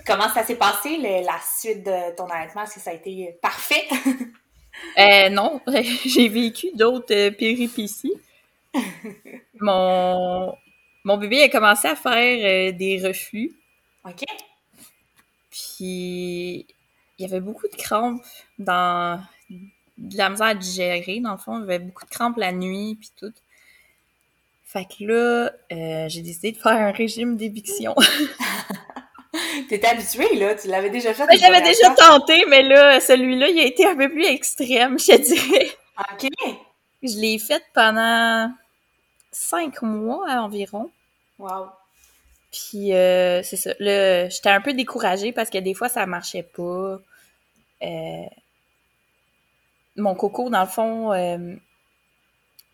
Speaker 1: Comment ça s'est passé le- la suite de ton allaitement? Est-ce que ça a été parfait?
Speaker 2: Euh, non, j'ai vécu d'autres euh, péripéties. Mon... mon bébé a commencé à faire euh, des reflux,
Speaker 1: OK.
Speaker 2: puis il y avait beaucoup de crampes dans de la misère à digérer, dans le fond. Il y avait beaucoup de crampes la nuit, puis tout. Fait que là, euh, j'ai décidé de faire un régime d'éviction.
Speaker 1: T'étais habitué là, tu l'avais déjà fait.
Speaker 2: J'avais déjà tenté, mais là, celui-là, il a été un peu plus extrême, je dirais.
Speaker 1: OK.
Speaker 2: Je l'ai fait pendant cinq mois environ.
Speaker 1: Wow.
Speaker 2: Puis euh, c'est ça. Là, j'étais un peu découragée parce que des fois, ça marchait pas. Euh, mon coco, dans le fond, euh,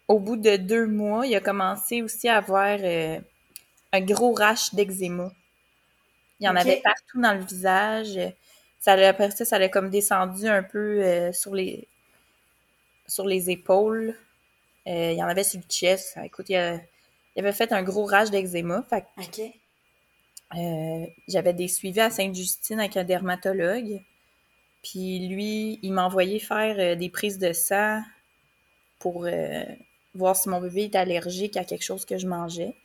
Speaker 2: au bout de deux mois, il a commencé aussi à avoir un gros rash d'eczéma. Il y en avait partout dans le visage. Ça, allait- après ça, ça comme descendu un peu euh, sur les sur les épaules. Euh, il y en avait sur le chest. Écoute, il, a- il avait fait un gros rash d'eczéma. Fait euh, j'avais des suivis à Sainte-Justine avec un dermatologue. Puis lui, il m'a envoyé faire des prises de sang pour voir si mon bébé est allergique à quelque chose que je mangeais.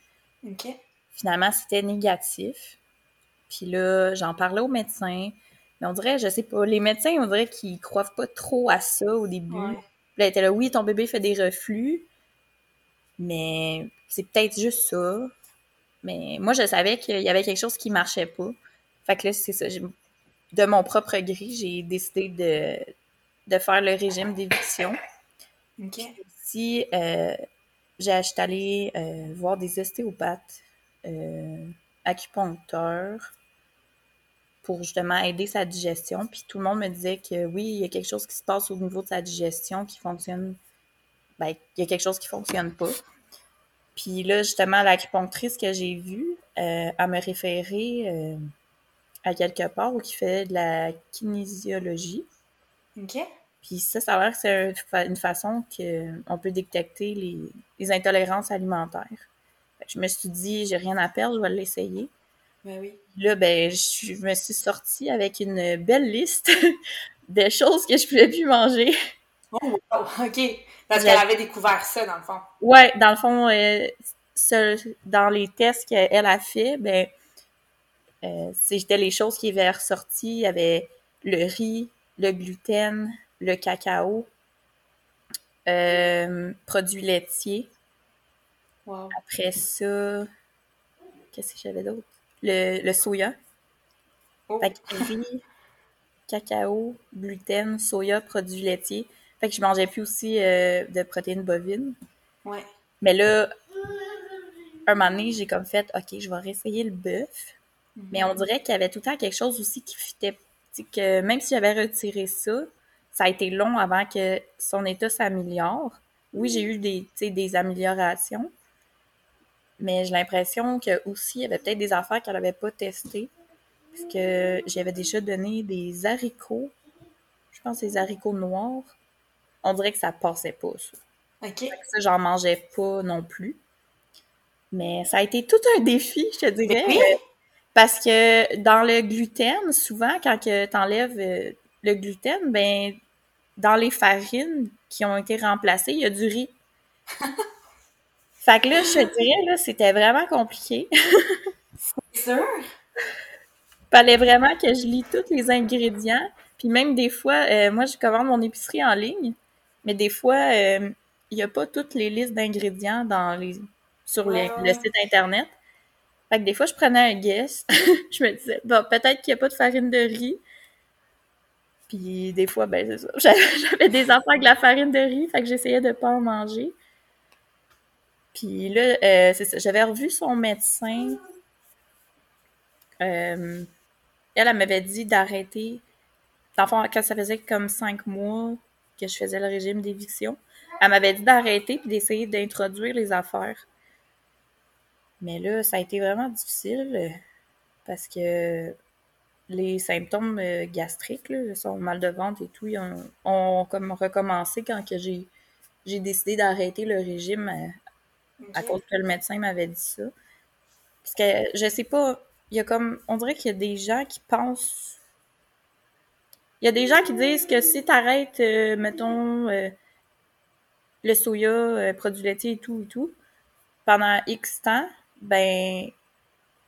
Speaker 2: Finalement, c'était négatif. Puis là, j'en parlais au médecin. Mais on dirait, je sais pas, les médecins, on dirait qu'ils croient pas trop à ça au début.
Speaker 1: Ouais.
Speaker 2: Puis là, elle était là, oui, ton bébé fait des reflux, mais c'est peut-être juste ça. Mais moi, je savais qu'il y avait quelque chose qui marchait pas. Fait que là, c'est ça. De mon propre gré, j'ai décidé de, de faire le régime d'éviction.
Speaker 1: OK.
Speaker 2: Si euh, j'ai acheté allé euh, voir des ostéopathes, euh, acupuncteurs, pour justement aider sa digestion. Puis tout le monde me disait que oui, il y a quelque chose qui se passe au niveau de sa digestion qui fonctionne. Ben, il y a quelque chose qui fonctionne pas. Puis là, justement, l'acupunctrice que j'ai vue, euh, elle me référer euh, à quelque part où qui fait de la kinésiologie.
Speaker 1: OK.
Speaker 2: Puis ça, ça a l'air que c'est une façon qu'on peut détecter les, les intolérances alimentaires. Je me suis dit, j'ai rien à perdre, je vais l'essayer.
Speaker 1: Ben oui.
Speaker 2: Là, ben, je, je me suis sortie avec une belle liste de choses que je pouvais plus manger.
Speaker 1: Oh, wow. OK. Parce qu'elle avait découvert ça, dans le fond.
Speaker 2: Ouais, dans le fond, euh, ce- dans les tests qu'elle a fait, ben, euh, c'était les choses qui avaient ressorti. Il y avait le riz, le gluten, le cacao, euh, produits laitiers.
Speaker 1: Wow.
Speaker 2: Après ça, qu'est-ce que j'avais d'autre? Le, le soya.
Speaker 1: Oh.
Speaker 2: Fait que riz, cacao, gluten, soya, produits laitiers. Fait que je mangeais plus aussi euh, de protéines bovines.
Speaker 1: Ouais.
Speaker 2: Mais là, un moment donné, j'ai comme fait, OK, je vais réessayer le bœuf. Mais on dirait qu'il y avait tout le temps quelque chose aussi qui fitait. Que même si j'avais retiré ça, ça a été long avant que son état s'améliore. Oui, j'ai eu des, tu sais, des améliorations. Mais j'ai l'impression que aussi il y avait peut-être des affaires qu'elle n'avait pas testées. Parce que j'avais déjà donné des haricots. Je pense des haricots noirs. On dirait que ça passait pas, ça.
Speaker 1: OK.
Speaker 2: Ça, j'en mangeais pas non plus. Mais ça a été tout un défi, je te dirais.
Speaker 1: Oui.
Speaker 2: euh, Parce que dans le gluten, souvent, quand tu enlèves le gluten, ben dans les farines qui ont été remplacées, il y a du riz. fait que là, je te dirais, là, c'était vraiment compliqué.
Speaker 1: C'est sûr?
Speaker 2: fallait vraiment que je lis tous les ingrédients. Puis même des fois, euh, moi, je commande mon épicerie en ligne, mais des fois, euh, il n'y a pas toutes les listes d'ingrédients dans les sur les- le site Internet. Fait que des fois, je prenais un guess. je me disais, bon, peut-être qu'il n'y a pas de farine de riz. Puis des fois, ben c'est ça. J'avais j'avais des affaires avec la farine de riz, fait que j'essayais de ne pas en manger. Puis là, euh. J'avais revu son médecin. Euh, elle, elle m'avait dit d'arrêter. Fond, quand ça faisait comme cinq mois que je faisais le régime d'éviction, elle m'avait dit d'arrêter puis d'essayer d'introduire les affaires. Mais là, ça a été vraiment difficile euh, parce que les symptômes gastriques, là, son mal de ventre et tout, ils ont, ont comme recommencé quand j'ai j'ai décidé d'arrêter le régime à cause que le médecin m'avait dit ça. Parce que je sais pas, il y a comme on dirait qu'il y a des gens qui pensent il y a des gens qui disent que si t'arrêtes euh, mettons euh, le soya, euh, produits laitiers et tout et tout pendant X temps, ben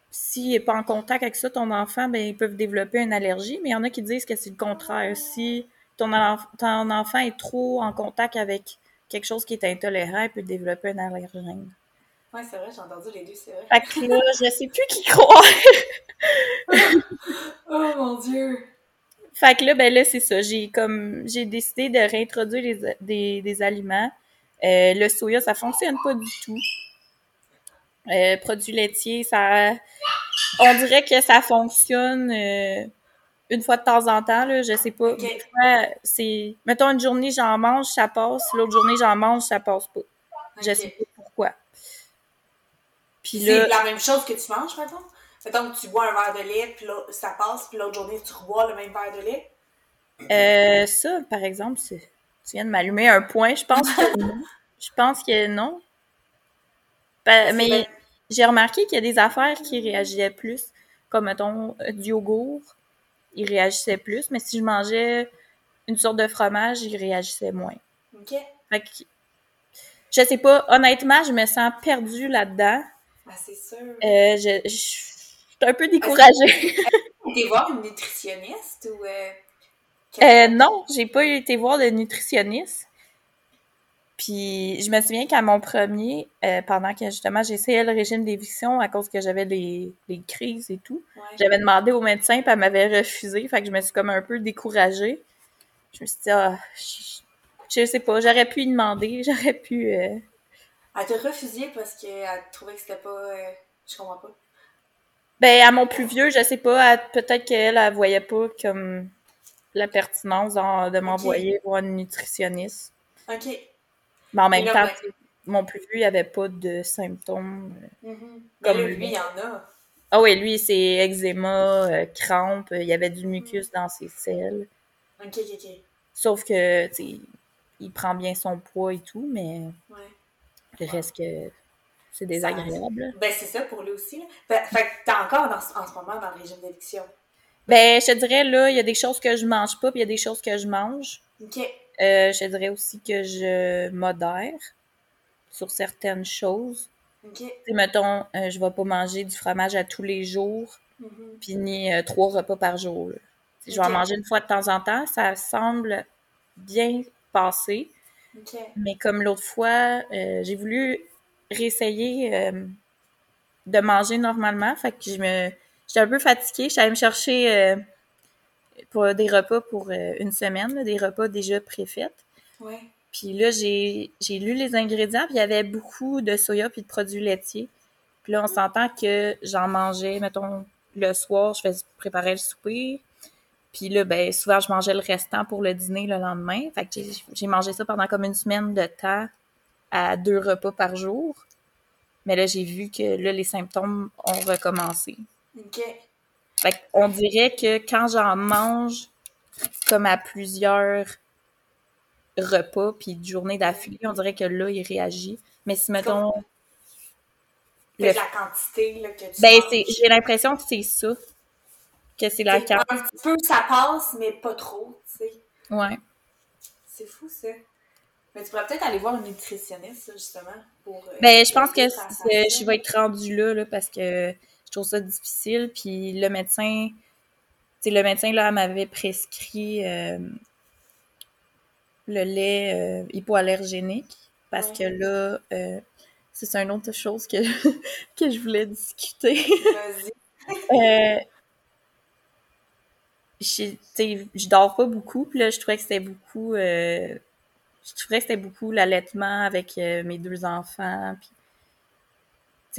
Speaker 2: s'il n'est pas en contact avec ça, ton enfant, ben ils peuvent développer une allergie, mais il y en a qui disent que c'est le contraire. Si ton, ton enfant est trop en contact avec quelque chose qui est intolérant, il peut développer un allergène.
Speaker 1: Ouais, c'est vrai, j'ai entendu les deux, c'est vrai.
Speaker 2: Fait que là, je sais plus qui croire.
Speaker 1: Oh mon Dieu!
Speaker 2: Fait que là, ben là, c'est ça. J'ai comme j'ai décidé de réintroduire les- des, des aliments. Euh, le soya, ça fonctionne pas du tout. Euh, produits laitiers, ça. On dirait que ça fonctionne euh, une fois de temps en temps, là. Je sais pas. C'est. Mettons une journée, j'en mange, ça passe. L'autre journée, j'en mange, ça passe pas. Je sais pas pourquoi.
Speaker 1: Puis c'est la même chose que tu manges, maintenant? Mettons que tu bois un verre de lait, puis là, ça passe, puis l'autre journée, tu rebois le même verre de lait?
Speaker 2: Euh, ça, par exemple, tu viens de m'allumer un point. Je pense que non. Je pense que non. Ben, mais j'ai remarqué qu'il y a des affaires qui réagissaient plus. Comme, mettons, du yogourt, il réagissait plus. Mais si je mangeais une sorte de fromage, il réagissait moins.
Speaker 1: OK.
Speaker 2: Fait que, je sais pas, honnêtement, je me sens perdue là-dedans.
Speaker 1: Ah, c'est sûr.
Speaker 2: Euh, je, je, suis un peu découragée.
Speaker 1: Tu voir une nutritionniste ou. Euh,
Speaker 2: euh, non, j'ai pas été voir de nutritionniste. Puis je me souviens qu'à mon premier, euh, pendant que justement j'essayais le régime d'éviction à cause que j'avais des, crises et tout, j'avais demandé au médecin puis elle m'avait refusé. Fait que je me suis comme un peu découragée. Je me suis dit, ah, je, sais pas, j'aurais pu y demander, j'aurais pu. Euh...
Speaker 1: Elle t'a refusé parce qu'elle trouvait que c'était pas. Euh, je comprends pas.
Speaker 2: Ben, à mon plus vieux, je sais pas, peut-être qu'elle, elle voyait pas comme la pertinence de m'envoyer voir une nutritionniste.
Speaker 1: OK.
Speaker 2: Mais en même temps, mon plus vieux, il avait pas de symptômes.
Speaker 1: Mm Comme lui, il y en a.
Speaker 2: Ah oui, lui, c'est eczéma, euh, crampe, il y avait du mucus dans ses selles.
Speaker 1: OK, OK, OK.
Speaker 2: Sauf que, tu sais, il prend bien son poids et tout, mais
Speaker 1: ouais.
Speaker 2: le reste que c'est désagréable.
Speaker 1: Ben, c'est ça pour lui aussi. Là. Fait, fait que t'es encore dans, en ce moment dans le régime d'éviction.
Speaker 2: Ben, je te dirais, là, il y a des choses que je mange pas, puis il y a des choses que je mange.
Speaker 1: OK.
Speaker 2: Euh, je dirais aussi que je modère sur certaines choses.
Speaker 1: OK.
Speaker 2: mettons, euh, je vais pas manger du fromage à tous les jours,
Speaker 1: mm-hmm.
Speaker 2: puis ni euh, trois repas par jour. Je vais en manger une fois de temps en temps. Ça semble bien passer. Mais comme l'autre fois, j'ai voulu réessayer de manger normalement. Fait que je me J'étais un peu fatiguée. J'allais me chercher pour des repas pour euh, une semaine, des repas déjà préfaits.
Speaker 1: Ouais.
Speaker 2: Puis là, j'ai lu les ingrédients, puis il y avait beaucoup de soya puis de produits laitiers. Puis là, on s'entend que j'en mangeais, mettons, le soir, je faisais préparer le souper. Puis là, ben, souvent, je mangeais le restant pour le dîner le lendemain. Fait que j'ai mangé ça pendant comme une semaine de temps à deux repas par jour. Mais là, j'ai vu que là, les symptômes ont recommencé.
Speaker 1: OK.
Speaker 2: Fait on dirait que quand j'en mange comme à plusieurs repas puis journées d'affilée, on dirait que là, il réagit. Mais si, mettons...
Speaker 1: la quantité là, que tu
Speaker 2: Ben, j'ai l'impression que c'est ça. Que c'est la quantité.
Speaker 1: Un petit peu, ça passe, mais pas trop, tu sais.
Speaker 2: Ouais.
Speaker 1: C'est fou, ça. Mais tu pourrais peut-être aller voir un nutritionniste, justement, pour... Euh,
Speaker 2: ben, je pense que je vais être rendue là, là, parce que trouve ça difficile. Puis le médecin, tu le médecin, là, m'avait prescrit euh, le lait euh, hypoallergénique parce que là, euh, c'est une autre chose que, que je voulais discuter.
Speaker 1: Vas-y.
Speaker 2: je, je dors pas beaucoup, puis là, je trouvais que c'était beaucoup. je trouvais que c'était beaucoup l'allaitement avec mes deux enfants. Puis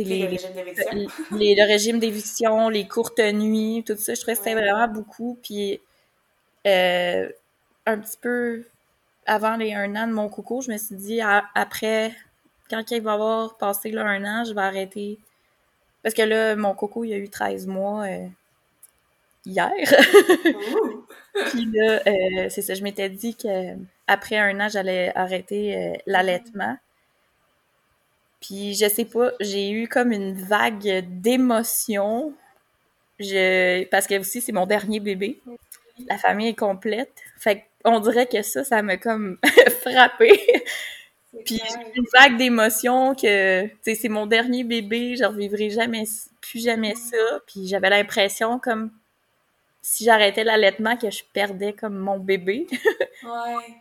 Speaker 1: les, le,
Speaker 2: régime d'éviction, les, courtes nuits, tout ça, je trouvais que c'était vraiment beaucoup. Puis euh, un petit peu avant les un an de mon coco, je me suis dit, après, quand il va avoir passé là, un an, je vais arrêter. Parce que là, mon coco, il a eu 13 mois euh, hier. Puis là, euh, c'est ça, je m'étais dit qu'après un an, j'allais arrêter l'allaitement. Puis je sais pas, j'ai eu comme une vague d'émotions. Je parce que aussi c'est mon dernier bébé. La famille est complète. Fait on dirait que ça ça m'a comme frappé. Puis une vague d'émotions que c'est mon dernier bébé, je revivrai jamais plus jamais ça. Puis j'avais l'impression comme si j'arrêtais l'allaitement que je perdais comme mon bébé.
Speaker 1: ouais.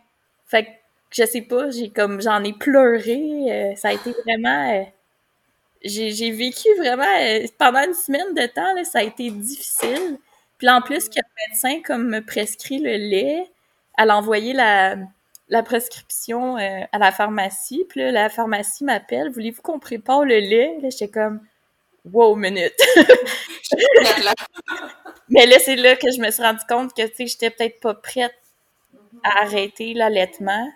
Speaker 2: Fait que je sais pas, j'ai comme j'en ai pleuré. Euh, ça a été vraiment. Euh, j'ai vécu vraiment euh, pendant une semaine de temps, là, ça a été difficile. Puis en plus que le médecin comme me prescrit le lait, elle a envoyé la, la prescription à la pharmacie. Puis là, la pharmacie m'appelle, voulez-vous qu'on prépare le lait? Là, j'étais comme Wow, minute! Mais là, c'est là que je me suis rendu compte que, tu sais, j'étais peut-être pas prête à arrêter l'allaitement.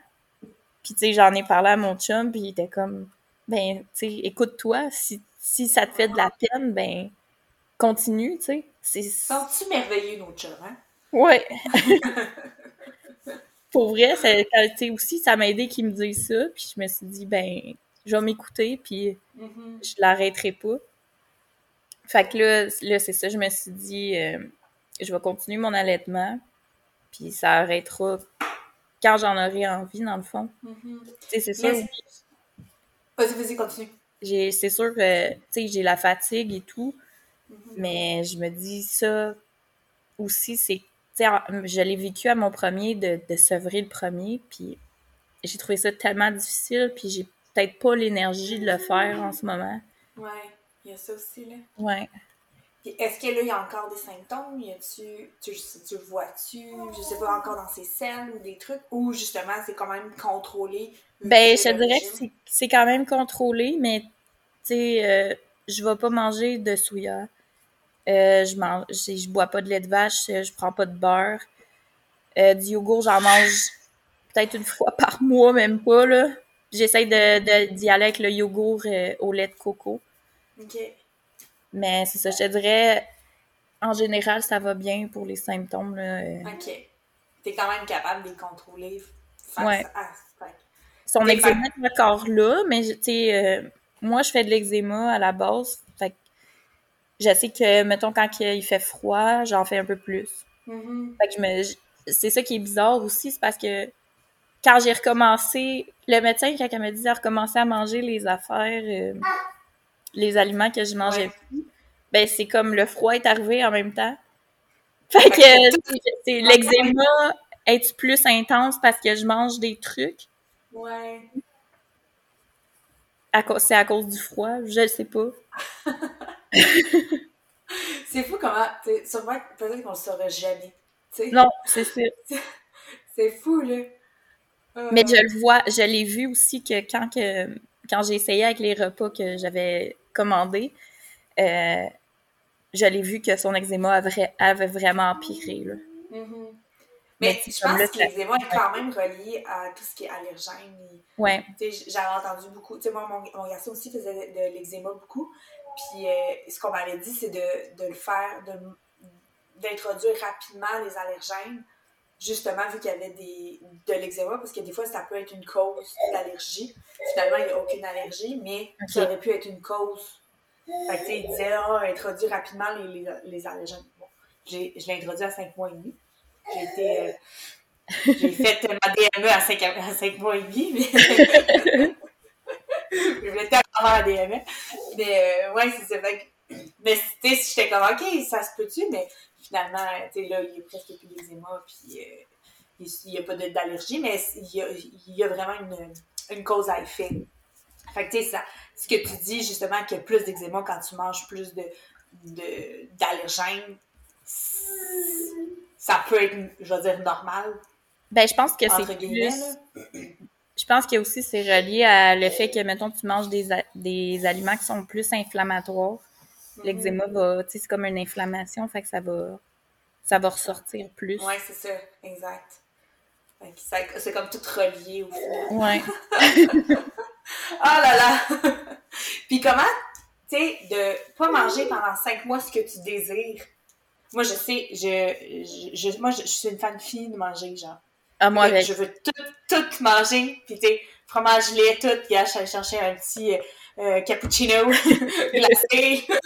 Speaker 2: Puis, tu sais, j'en ai parlé à mon chum, puis il était comme, ben, tu sais, écoute-toi, si, si ça te fait de la peine, ben, continue, tu sais. C'est...
Speaker 1: Sens-tu merveilleux, nos chums, hein?
Speaker 2: Ouais. Pour vrai, sais, aussi, ça m'a aidé qu'ils me disent ça, puis je me suis dit, ben, je vais m'écouter, puis
Speaker 1: Mhm.
Speaker 2: je l'arrêterai pas. Fait que là, là c'est ça, je me suis dit, euh, je vais continuer mon allaitement, puis ça arrêtera quand j'en aurai envie, dans le fond.
Speaker 1: Mhm.
Speaker 2: Tu sais, c'est sûr,
Speaker 1: Vas-y, vas-y, continue.
Speaker 2: c'est sûr que, tu sais, j'ai la fatigue et tout,
Speaker 1: Mhm.
Speaker 2: mais je me dis ça aussi, c'est, tu sais, je l'ai vécu à mon premier, de, de sevrer le premier, puis j'ai trouvé ça tellement difficile, puis j'ai peut-être pas l'énergie de le faire en ce moment.
Speaker 1: Ouais, il y a ça aussi, là.
Speaker 2: Ouais.
Speaker 1: Est-ce que là, il y a encore des symptômes? Y a-tu, tu, vois-tu, je sais pas, encore dans ses selles ou des trucs? Ou justement, c'est quand même contrôlé?
Speaker 2: Ben, je te dirais que c'est- c'est quand même contrôlé, mais tu sais, euh, je vais pas manger de souya. Euh, je mange, je, bois pas de lait de vache, euh, je prends pas de beurre. Euh, du yogourt, j'en mange peut-être une fois par mois, même pas, là. J'essaie de, de- d'y aller avec le yogourt euh, au lait de coco.
Speaker 1: Ok.
Speaker 2: Mais c'est ça, je te dirais, en général, ça va bien pour les symptômes, là. euh.
Speaker 1: Ok. T'es quand même capable de les contrôler face
Speaker 2: Ouais.
Speaker 1: à...
Speaker 2: Son eczéma est encore là, mais tu sais, euh, moi, je fais de l'eczéma à la base. Fait que je sais que, mettons, quand il fait froid, j'en fais un peu plus.
Speaker 1: Mhm.
Speaker 2: Fait que je me, c'est ça qui est bizarre aussi, c'est parce que quand j'ai recommencé, le médecin, quand il m'a dit de recommencer à manger les affaires, euh, les aliments que je mangeais
Speaker 1: Ouais.
Speaker 2: plus, ben c'est comme le froid est arrivé en même temps. Fait que c'est- l'eczéma est plus intense parce que je mange des trucs.
Speaker 1: Ouais.
Speaker 2: À cause- c'est à cause du froid, je le sais pas.
Speaker 1: C'est fou comment... Sûrement, peut-être qu'on le saura jamais. T'sais.
Speaker 2: Non, c'est ça.
Speaker 1: C'est fou, là. Euh,
Speaker 2: Mais je le vois, je l'ai vu aussi que quand, que, quand j'ai essayé avec les repas que j'avais commandés, euh, je l'ai vu que son eczéma avait, avait vraiment empiré. Là.
Speaker 1: mhm.
Speaker 2: Mais
Speaker 1: je pense
Speaker 2: là,
Speaker 1: que l'eczéma est quand même relié à tout ce qui est allergène. et-
Speaker 2: Ouais,
Speaker 1: j'avais entendu beaucoup. Tu sais, moi, mon, mon garçon aussi faisait de, l'eczéma beaucoup. Puis, euh, ce qu'on m'avait dit, c'est de, de le faire, d'introduire rapidement les allergènes, justement, vu qu'il y avait des, de l'eczéma, parce que des fois, ça peut être une cause d'allergie. Finalement, il n'y a aucune allergie, mais ça aurait pu être une cause. Fait que, tu sais, il disait, ah, introduire rapidement les, les, les allergènes. Bon, j'ai- je l'ai introduit à 5 mois et demi. J'ai été. euh, j'ai fait ma DME à 5, à 5 mois et demi, mais. je voulais tellement avoir la DME. Mais, euh, ouais, c'est ça. Fait que- mais, tu sais, j'étais comme, OK, ça se peut-tu, mais finalement, tu sais, là, il y a presque plus d'eczéma, puis euh, il n'y a pas d'allergie, mais il y a, il y a vraiment une, une cause à effet. Fait que, tu sais, ça- ce que tu dis, justement, qu'il y a plus d'eczéma quand tu manges plus de d'allergènes, ça peut être, je vais dire, normal,
Speaker 2: ben je pense que c'est plus... Je pense que aussi c'est relié à le fait que, mettons, tu manges des, a- des aliments qui sont plus inflammatoires. L'eczéma va, tu sais, c'est comme une inflammation, fait que ça va, ça va ressortir plus.
Speaker 1: Ouais, c'est ça, exact. C'est comme tout relié au final.
Speaker 2: Ouais.
Speaker 1: Oh là là! Puis comment, tu sais, de pas manger pendant cinq mois ce que tu désires? Moi, je sais, je, je, moi, je, je suis une fan fille de manger, genre.
Speaker 2: Ah, moi, avec.
Speaker 1: Je veux tout, tout manger. Puis, tu sais, fromage, lait, tout. Puis, je chercher un petit euh, cappuccino glacé.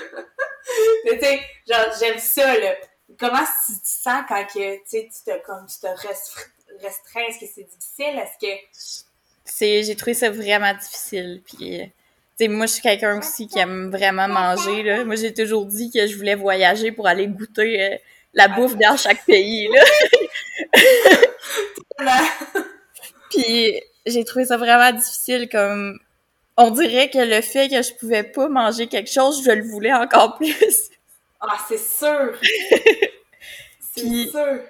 Speaker 1: Tu sais, genre, j'aime ça, là. Comment tu te sens quand que, tu te, comme, tu te restr- restreins? Est-ce que c'est difficile? Est-ce que...
Speaker 2: c'est j'ai trouvé ça vraiment difficile puis euh, tu sais moi je suis quelqu'un aussi qui aime vraiment manger là moi j'ai toujours dit que je voulais voyager pour aller goûter euh, la bouffe dans chaque pays là puis j'ai trouvé ça vraiment difficile comme on dirait que le fait que je pouvais pas manger quelque chose je le voulais encore plus
Speaker 1: Ah, c'est sûr! c'est sûr!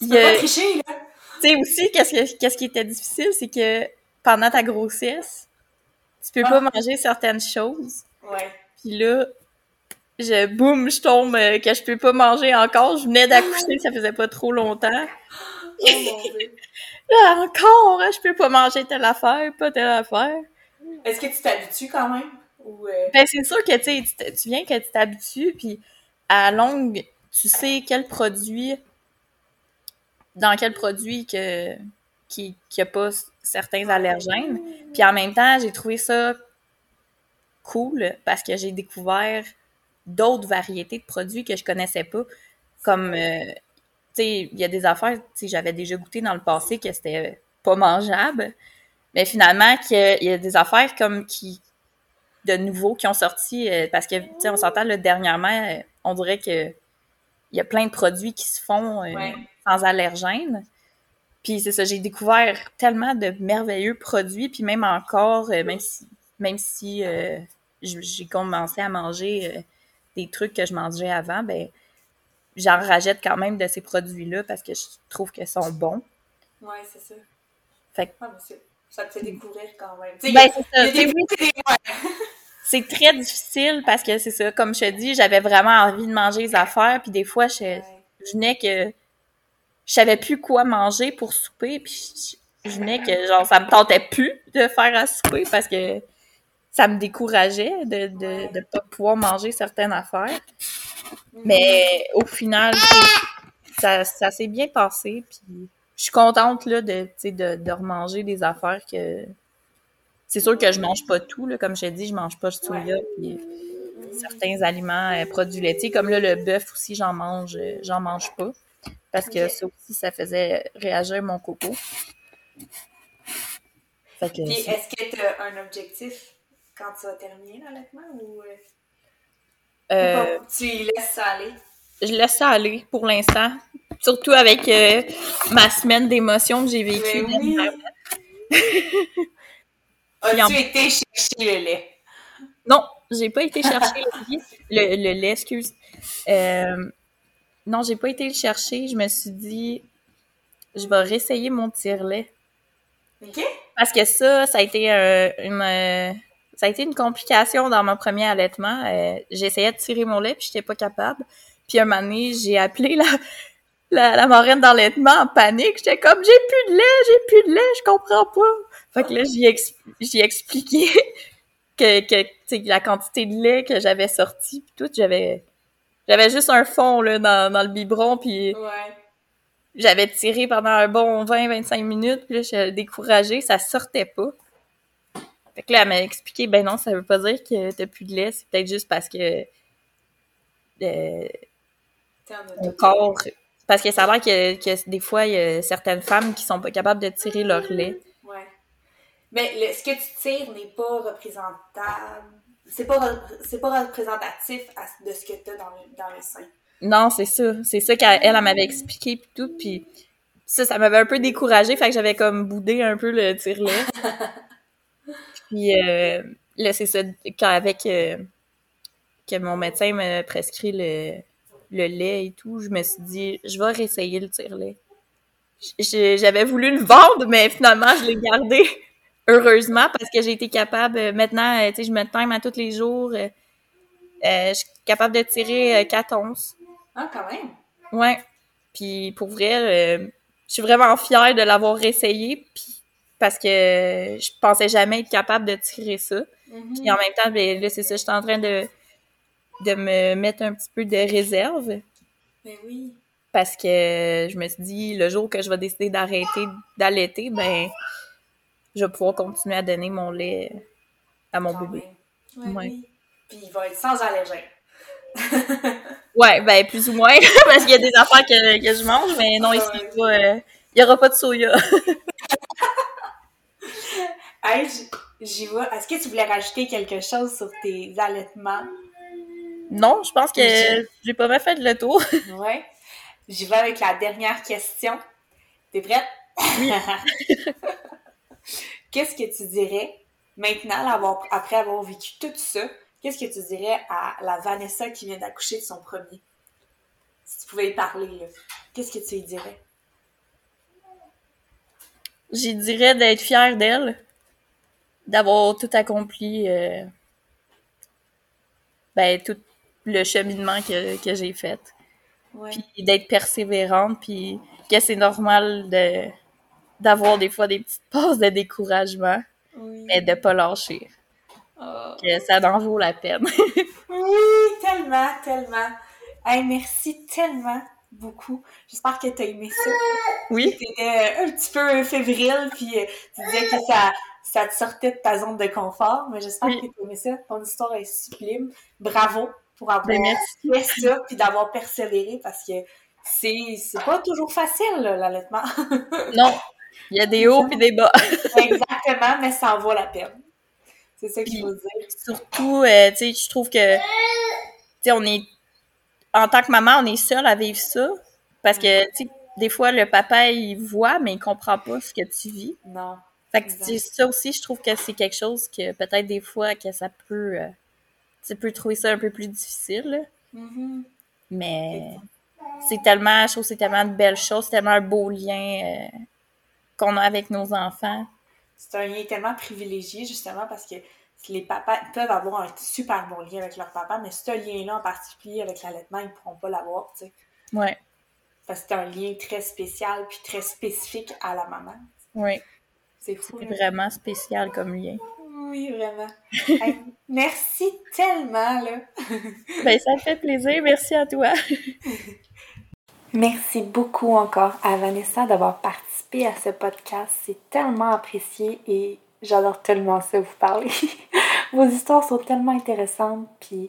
Speaker 1: Tu peux
Speaker 2: a-
Speaker 1: pas tricher, là!
Speaker 2: tu sais aussi qu'est-ce que qu'est-ce qui était difficile c'est que pendant ta grossesse tu peux pas
Speaker 1: Ah.
Speaker 2: manger certaines choses
Speaker 1: Ouais.
Speaker 2: Puis là, je boum, je tombe euh, que je peux pas manger encore. Je venais d'accoucher, ça faisait pas trop longtemps.
Speaker 1: Oh mon dieu!
Speaker 2: Là, encore, hein, je peux pas manger telle affaire, pas telle affaire.
Speaker 1: Est-ce que tu t'habitues quand même? Euh,
Speaker 2: Ben, c'est sûr que, tu tu viens que tu t'habitues, puis à longue, tu sais quel produit, dans quel produit que, qui, qui a pas certains allergènes. Puis en même temps, j'ai trouvé ça cool parce que j'ai découvert d'autres variétés de produits que je connaissais pas. Comme, euh, tu sais, il y a des affaires, tu j'avais déjà goûté dans le passé que c'était pas mangeable. Mais finalement, qu'il y a des affaires comme qui, de nouveaux qui ont sorti, euh, parce que, tu sais, on s'entend, là, dernièrement, euh, on dirait que il y a plein de produits qui se font euh,
Speaker 1: Ouais.
Speaker 2: sans allergènes. Puis c'est ça, j'ai découvert tellement de merveilleux produits, puis même encore, même si, même si euh, j'ai commencé à manger euh, des trucs que je mangeais avant, ben j'en rachète quand même de ces produits-là parce que je trouve qu'ils sont bons.
Speaker 1: Ouais, c'est ça.
Speaker 2: Fait que-
Speaker 1: Ah, c'est- ça te fait découvrir quand même.
Speaker 2: Ben, c'est très difficile parce que c'est ça, comme je te dis, j'avais vraiment envie de manger les affaires, puis des fois, je,
Speaker 1: Ouais.
Speaker 2: je venais que je savais plus quoi manger pour souper, puis je, je venais que genre ça me tentait plus de faire à souper parce que ça me décourageait de de, de pas pouvoir manger certaines affaires. Mais au final, ça, ça s'est bien passé, puis je suis contente là de de, de remanger des affaires que c'est sûr que je mange pas tout là, comme je t'ai dit, je mange pas de soya puis certains aliments euh, produits laitiers comme là le bœuf aussi j'en mange euh, j'en mange pas parce que ça aussi ça faisait réagir mon coco. Fait que
Speaker 1: Puis est-ce que tu as un objectif quand tu vas terminer l'allaitement ou, euh,
Speaker 2: euh,
Speaker 1: tu laisses ça aller?
Speaker 2: Je laisse ça aller pour l'instant, surtout avec euh, ma semaine d'émotions que j'ai vécue.
Speaker 1: Mais oui. As-tu
Speaker 2: en-
Speaker 1: été chercher le lait?
Speaker 2: Non, j'ai pas été chercher le, lait- le, le lait, excuse. Euh, non, j'ai pas été le chercher. Je me suis dit, je vais réessayer mon tire-lait.
Speaker 1: OK?
Speaker 2: Parce que ça, ça a été euh, une, euh, ça a été une complication dans mon premier allaitement. Euh, J'essayais de tirer mon lait, puis j'étais pas capable. Puis un moment donné, j'ai appelé la, la, la marraine d'allaitement en panique. J'étais comme, j'ai plus de lait, j'ai plus de lait, je comprends pas. Fait que là, j'y ex- expliqué que, que la quantité de lait que j'avais sorti, puis tout, j'avais... J'avais juste un fond là, dans, dans le biberon, puis
Speaker 1: Ouais.
Speaker 2: j'avais tiré pendant un bon 20-25 minutes, puis là, j'étais découragée, ça sortait pas. Fait que là, elle m'a expliqué, ben non, ça veut pas dire que t'as plus de lait, c'est peut-être juste parce que euh,
Speaker 1: T'es en
Speaker 2: ton
Speaker 1: auto.
Speaker 2: Corps... Parce que ça a l'air que, que des fois, il y a certaines femmes qui sont pas capables de tirer leur lait.
Speaker 1: Ouais. Mais le- ce que tu tires n'est pas représentable. C'est pas, pas représentatif à- de ce que tu as dans le, dans le sein.
Speaker 2: Non, c'est ça. C'est ça qu'elle elle, elle m'avait expliqué puis tout, puis ça, ça m'avait un peu découragée, fait que j'avais comme boudé un peu le tire-lait. puis euh, là, c'est ça, quand avec euh, que mon médecin me prescrit le, le lait et tout, je me suis dit, je vais réessayer le tire-lait. J'avais voulu le vendre, mais finalement, je l'ai gardé. Heureusement, parce que j'ai été capable, euh, maintenant, euh, tu sais, je me time à tous les jours. euh, je suis capable de tirer euh, 4 onces.
Speaker 1: Ah, quand même.
Speaker 2: Ouais. Puis pour vrai, euh, je suis vraiment fière de l'avoir essayé. Puis parce que je pensais jamais être capable de tirer ça.
Speaker 1: Mhm.
Speaker 2: Puis en même temps, ben, là, c'est ça, je suis en train de, de me mettre un petit peu de réserve.
Speaker 1: Ben oui.
Speaker 2: Parce que je me suis dit, le jour que je vais décider d'arrêter d'allaiter, ben, je vais pouvoir continuer à donner mon lait à mon
Speaker 1: Quand
Speaker 2: bébé.
Speaker 1: même. Ouais,
Speaker 2: Ouais.
Speaker 1: oui. Puis il va être sans allergène.
Speaker 2: Ouais, ben, plus ou moins. parce qu'il y a des affaires que, que je mange, mais non, ici, il y aura, euh, aura pas de soya.
Speaker 1: Hey, j'y vais. Est-ce que tu voulais rajouter quelque chose sur tes allaitements?
Speaker 2: Non, je pense que
Speaker 1: Je-
Speaker 2: j'ai pas mal fait le tour.
Speaker 1: Ouais. J'y vais avec la dernière question. T'es prête? qu'est-ce que tu dirais maintenant, après avoir vécu tout ça, qu'est-ce que tu dirais à la Vanessa qui vient d'accoucher de son premier? Si tu pouvais y parler. Qu'est-ce que tu lui dirais?
Speaker 2: J'y dirais d'être fière d'elle, d'avoir tout accompli, euh, ben, tout le cheminement que, que j'ai fait.
Speaker 1: Ouais.
Speaker 2: Puis d'être persévérante, puis que c'est normal de d'avoir des fois des petites pauses de découragement,
Speaker 1: Oui.
Speaker 2: mais de pas lâcher.
Speaker 1: Oh.
Speaker 2: Que ça en vaut la peine.
Speaker 1: Oui, tellement, tellement. Hey, merci tellement beaucoup. J'espère que tu as aimé ça.
Speaker 2: oui.
Speaker 1: Tu étais un petit peu fébrile, puis euh, tu disais que ça, ça te sortait de ta zone de confort, mais j'espère
Speaker 2: Oui.
Speaker 1: que tu as aimé ça. Ton histoire est sublime. Bravo pour avoir
Speaker 2: Ben, merci.
Speaker 1: fait ça, puis d'avoir persévéré, parce que c'est c'est pas toujours facile, l'allaitement.
Speaker 2: Non, il y a des hauts et des bas.
Speaker 1: Exactement, mais ça en vaut la peine. C'est ça qu'il
Speaker 2: Puis-
Speaker 1: faut dire.
Speaker 2: Surtout, euh, tu sais, je trouve que, tu sais, on est, en tant que maman, on est seul à vivre ça. Parce que, tu sais, des fois, le papa, il voit, mais il comprend pas ce que tu vis.
Speaker 1: Non.
Speaker 2: Fait que, ça aussi, je trouve que c'est quelque chose que peut-être des fois, que ça peut, euh, tu peux trouver ça un peu plus difficile, là.
Speaker 1: Mhm.
Speaker 2: Mais c'est tellement, je trouve que c'est tellement de belles choses, c'est tellement un beau lien euh, qu'on a avec nos enfants.
Speaker 1: C'est un lien tellement privilégié, justement, parce que les papas peuvent avoir un super bon lien avec leur papa, mais ce lien-là en particulier avec l'allaitement, ils ne pourront pas l'avoir, tu sais.
Speaker 2: Ouais,
Speaker 1: Parce que c'est un lien très spécial puis très spécifique à la maman.
Speaker 2: ouais.
Speaker 1: C'est fou.
Speaker 2: C'est vraiment spécial comme lien.
Speaker 1: Oui, vraiment. Hey, merci tellement, là.
Speaker 2: Ben, ça fait plaisir. Merci à toi.
Speaker 1: Merci beaucoup encore à Vanessa d'avoir participé à ce podcast. C'est tellement apprécié et j'adore tellement ça vous parler. Vos histoires sont tellement intéressantes, puis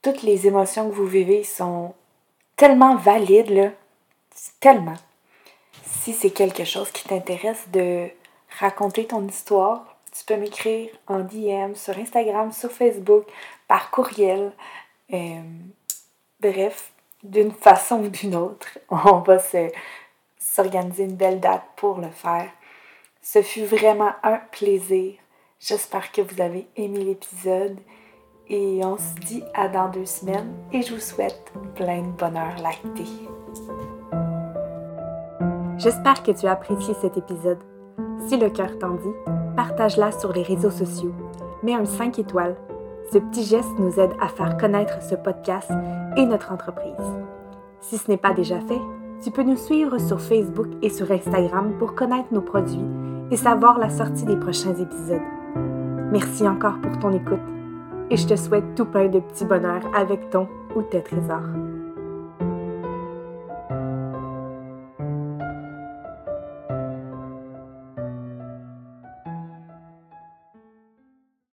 Speaker 1: toutes les émotions que vous vivez sont tellement valides, là. C'est Tellement. Si c'est quelque chose qui t'intéresse de raconter ton histoire, tu peux m'écrire en DM sur Instagram, sur Facebook, par courriel. Euh, bref, d'une façon ou d'une autre, on va se- s'organiser une belle date pour le faire. Ce fut vraiment un plaisir. J'espère que vous avez aimé l'épisode et on se dit à dans deux semaines et je vous souhaite plein de bonheur lacté. J'espère que tu as apprécié cet épisode. Si le cœur t'en dit, partage-la sur les réseaux sociaux. Mets un 5 étoiles. Ce petit geste nous aide à faire connaître ce podcast et notre entreprise. Si ce n'est pas déjà fait, tu peux nous suivre sur Facebook et sur Instagram pour connaître nos produits et savoir la sortie des prochains épisodes. Merci encore pour ton écoute et je te souhaite tout plein de petits bonheurs avec ton ou tes trésors.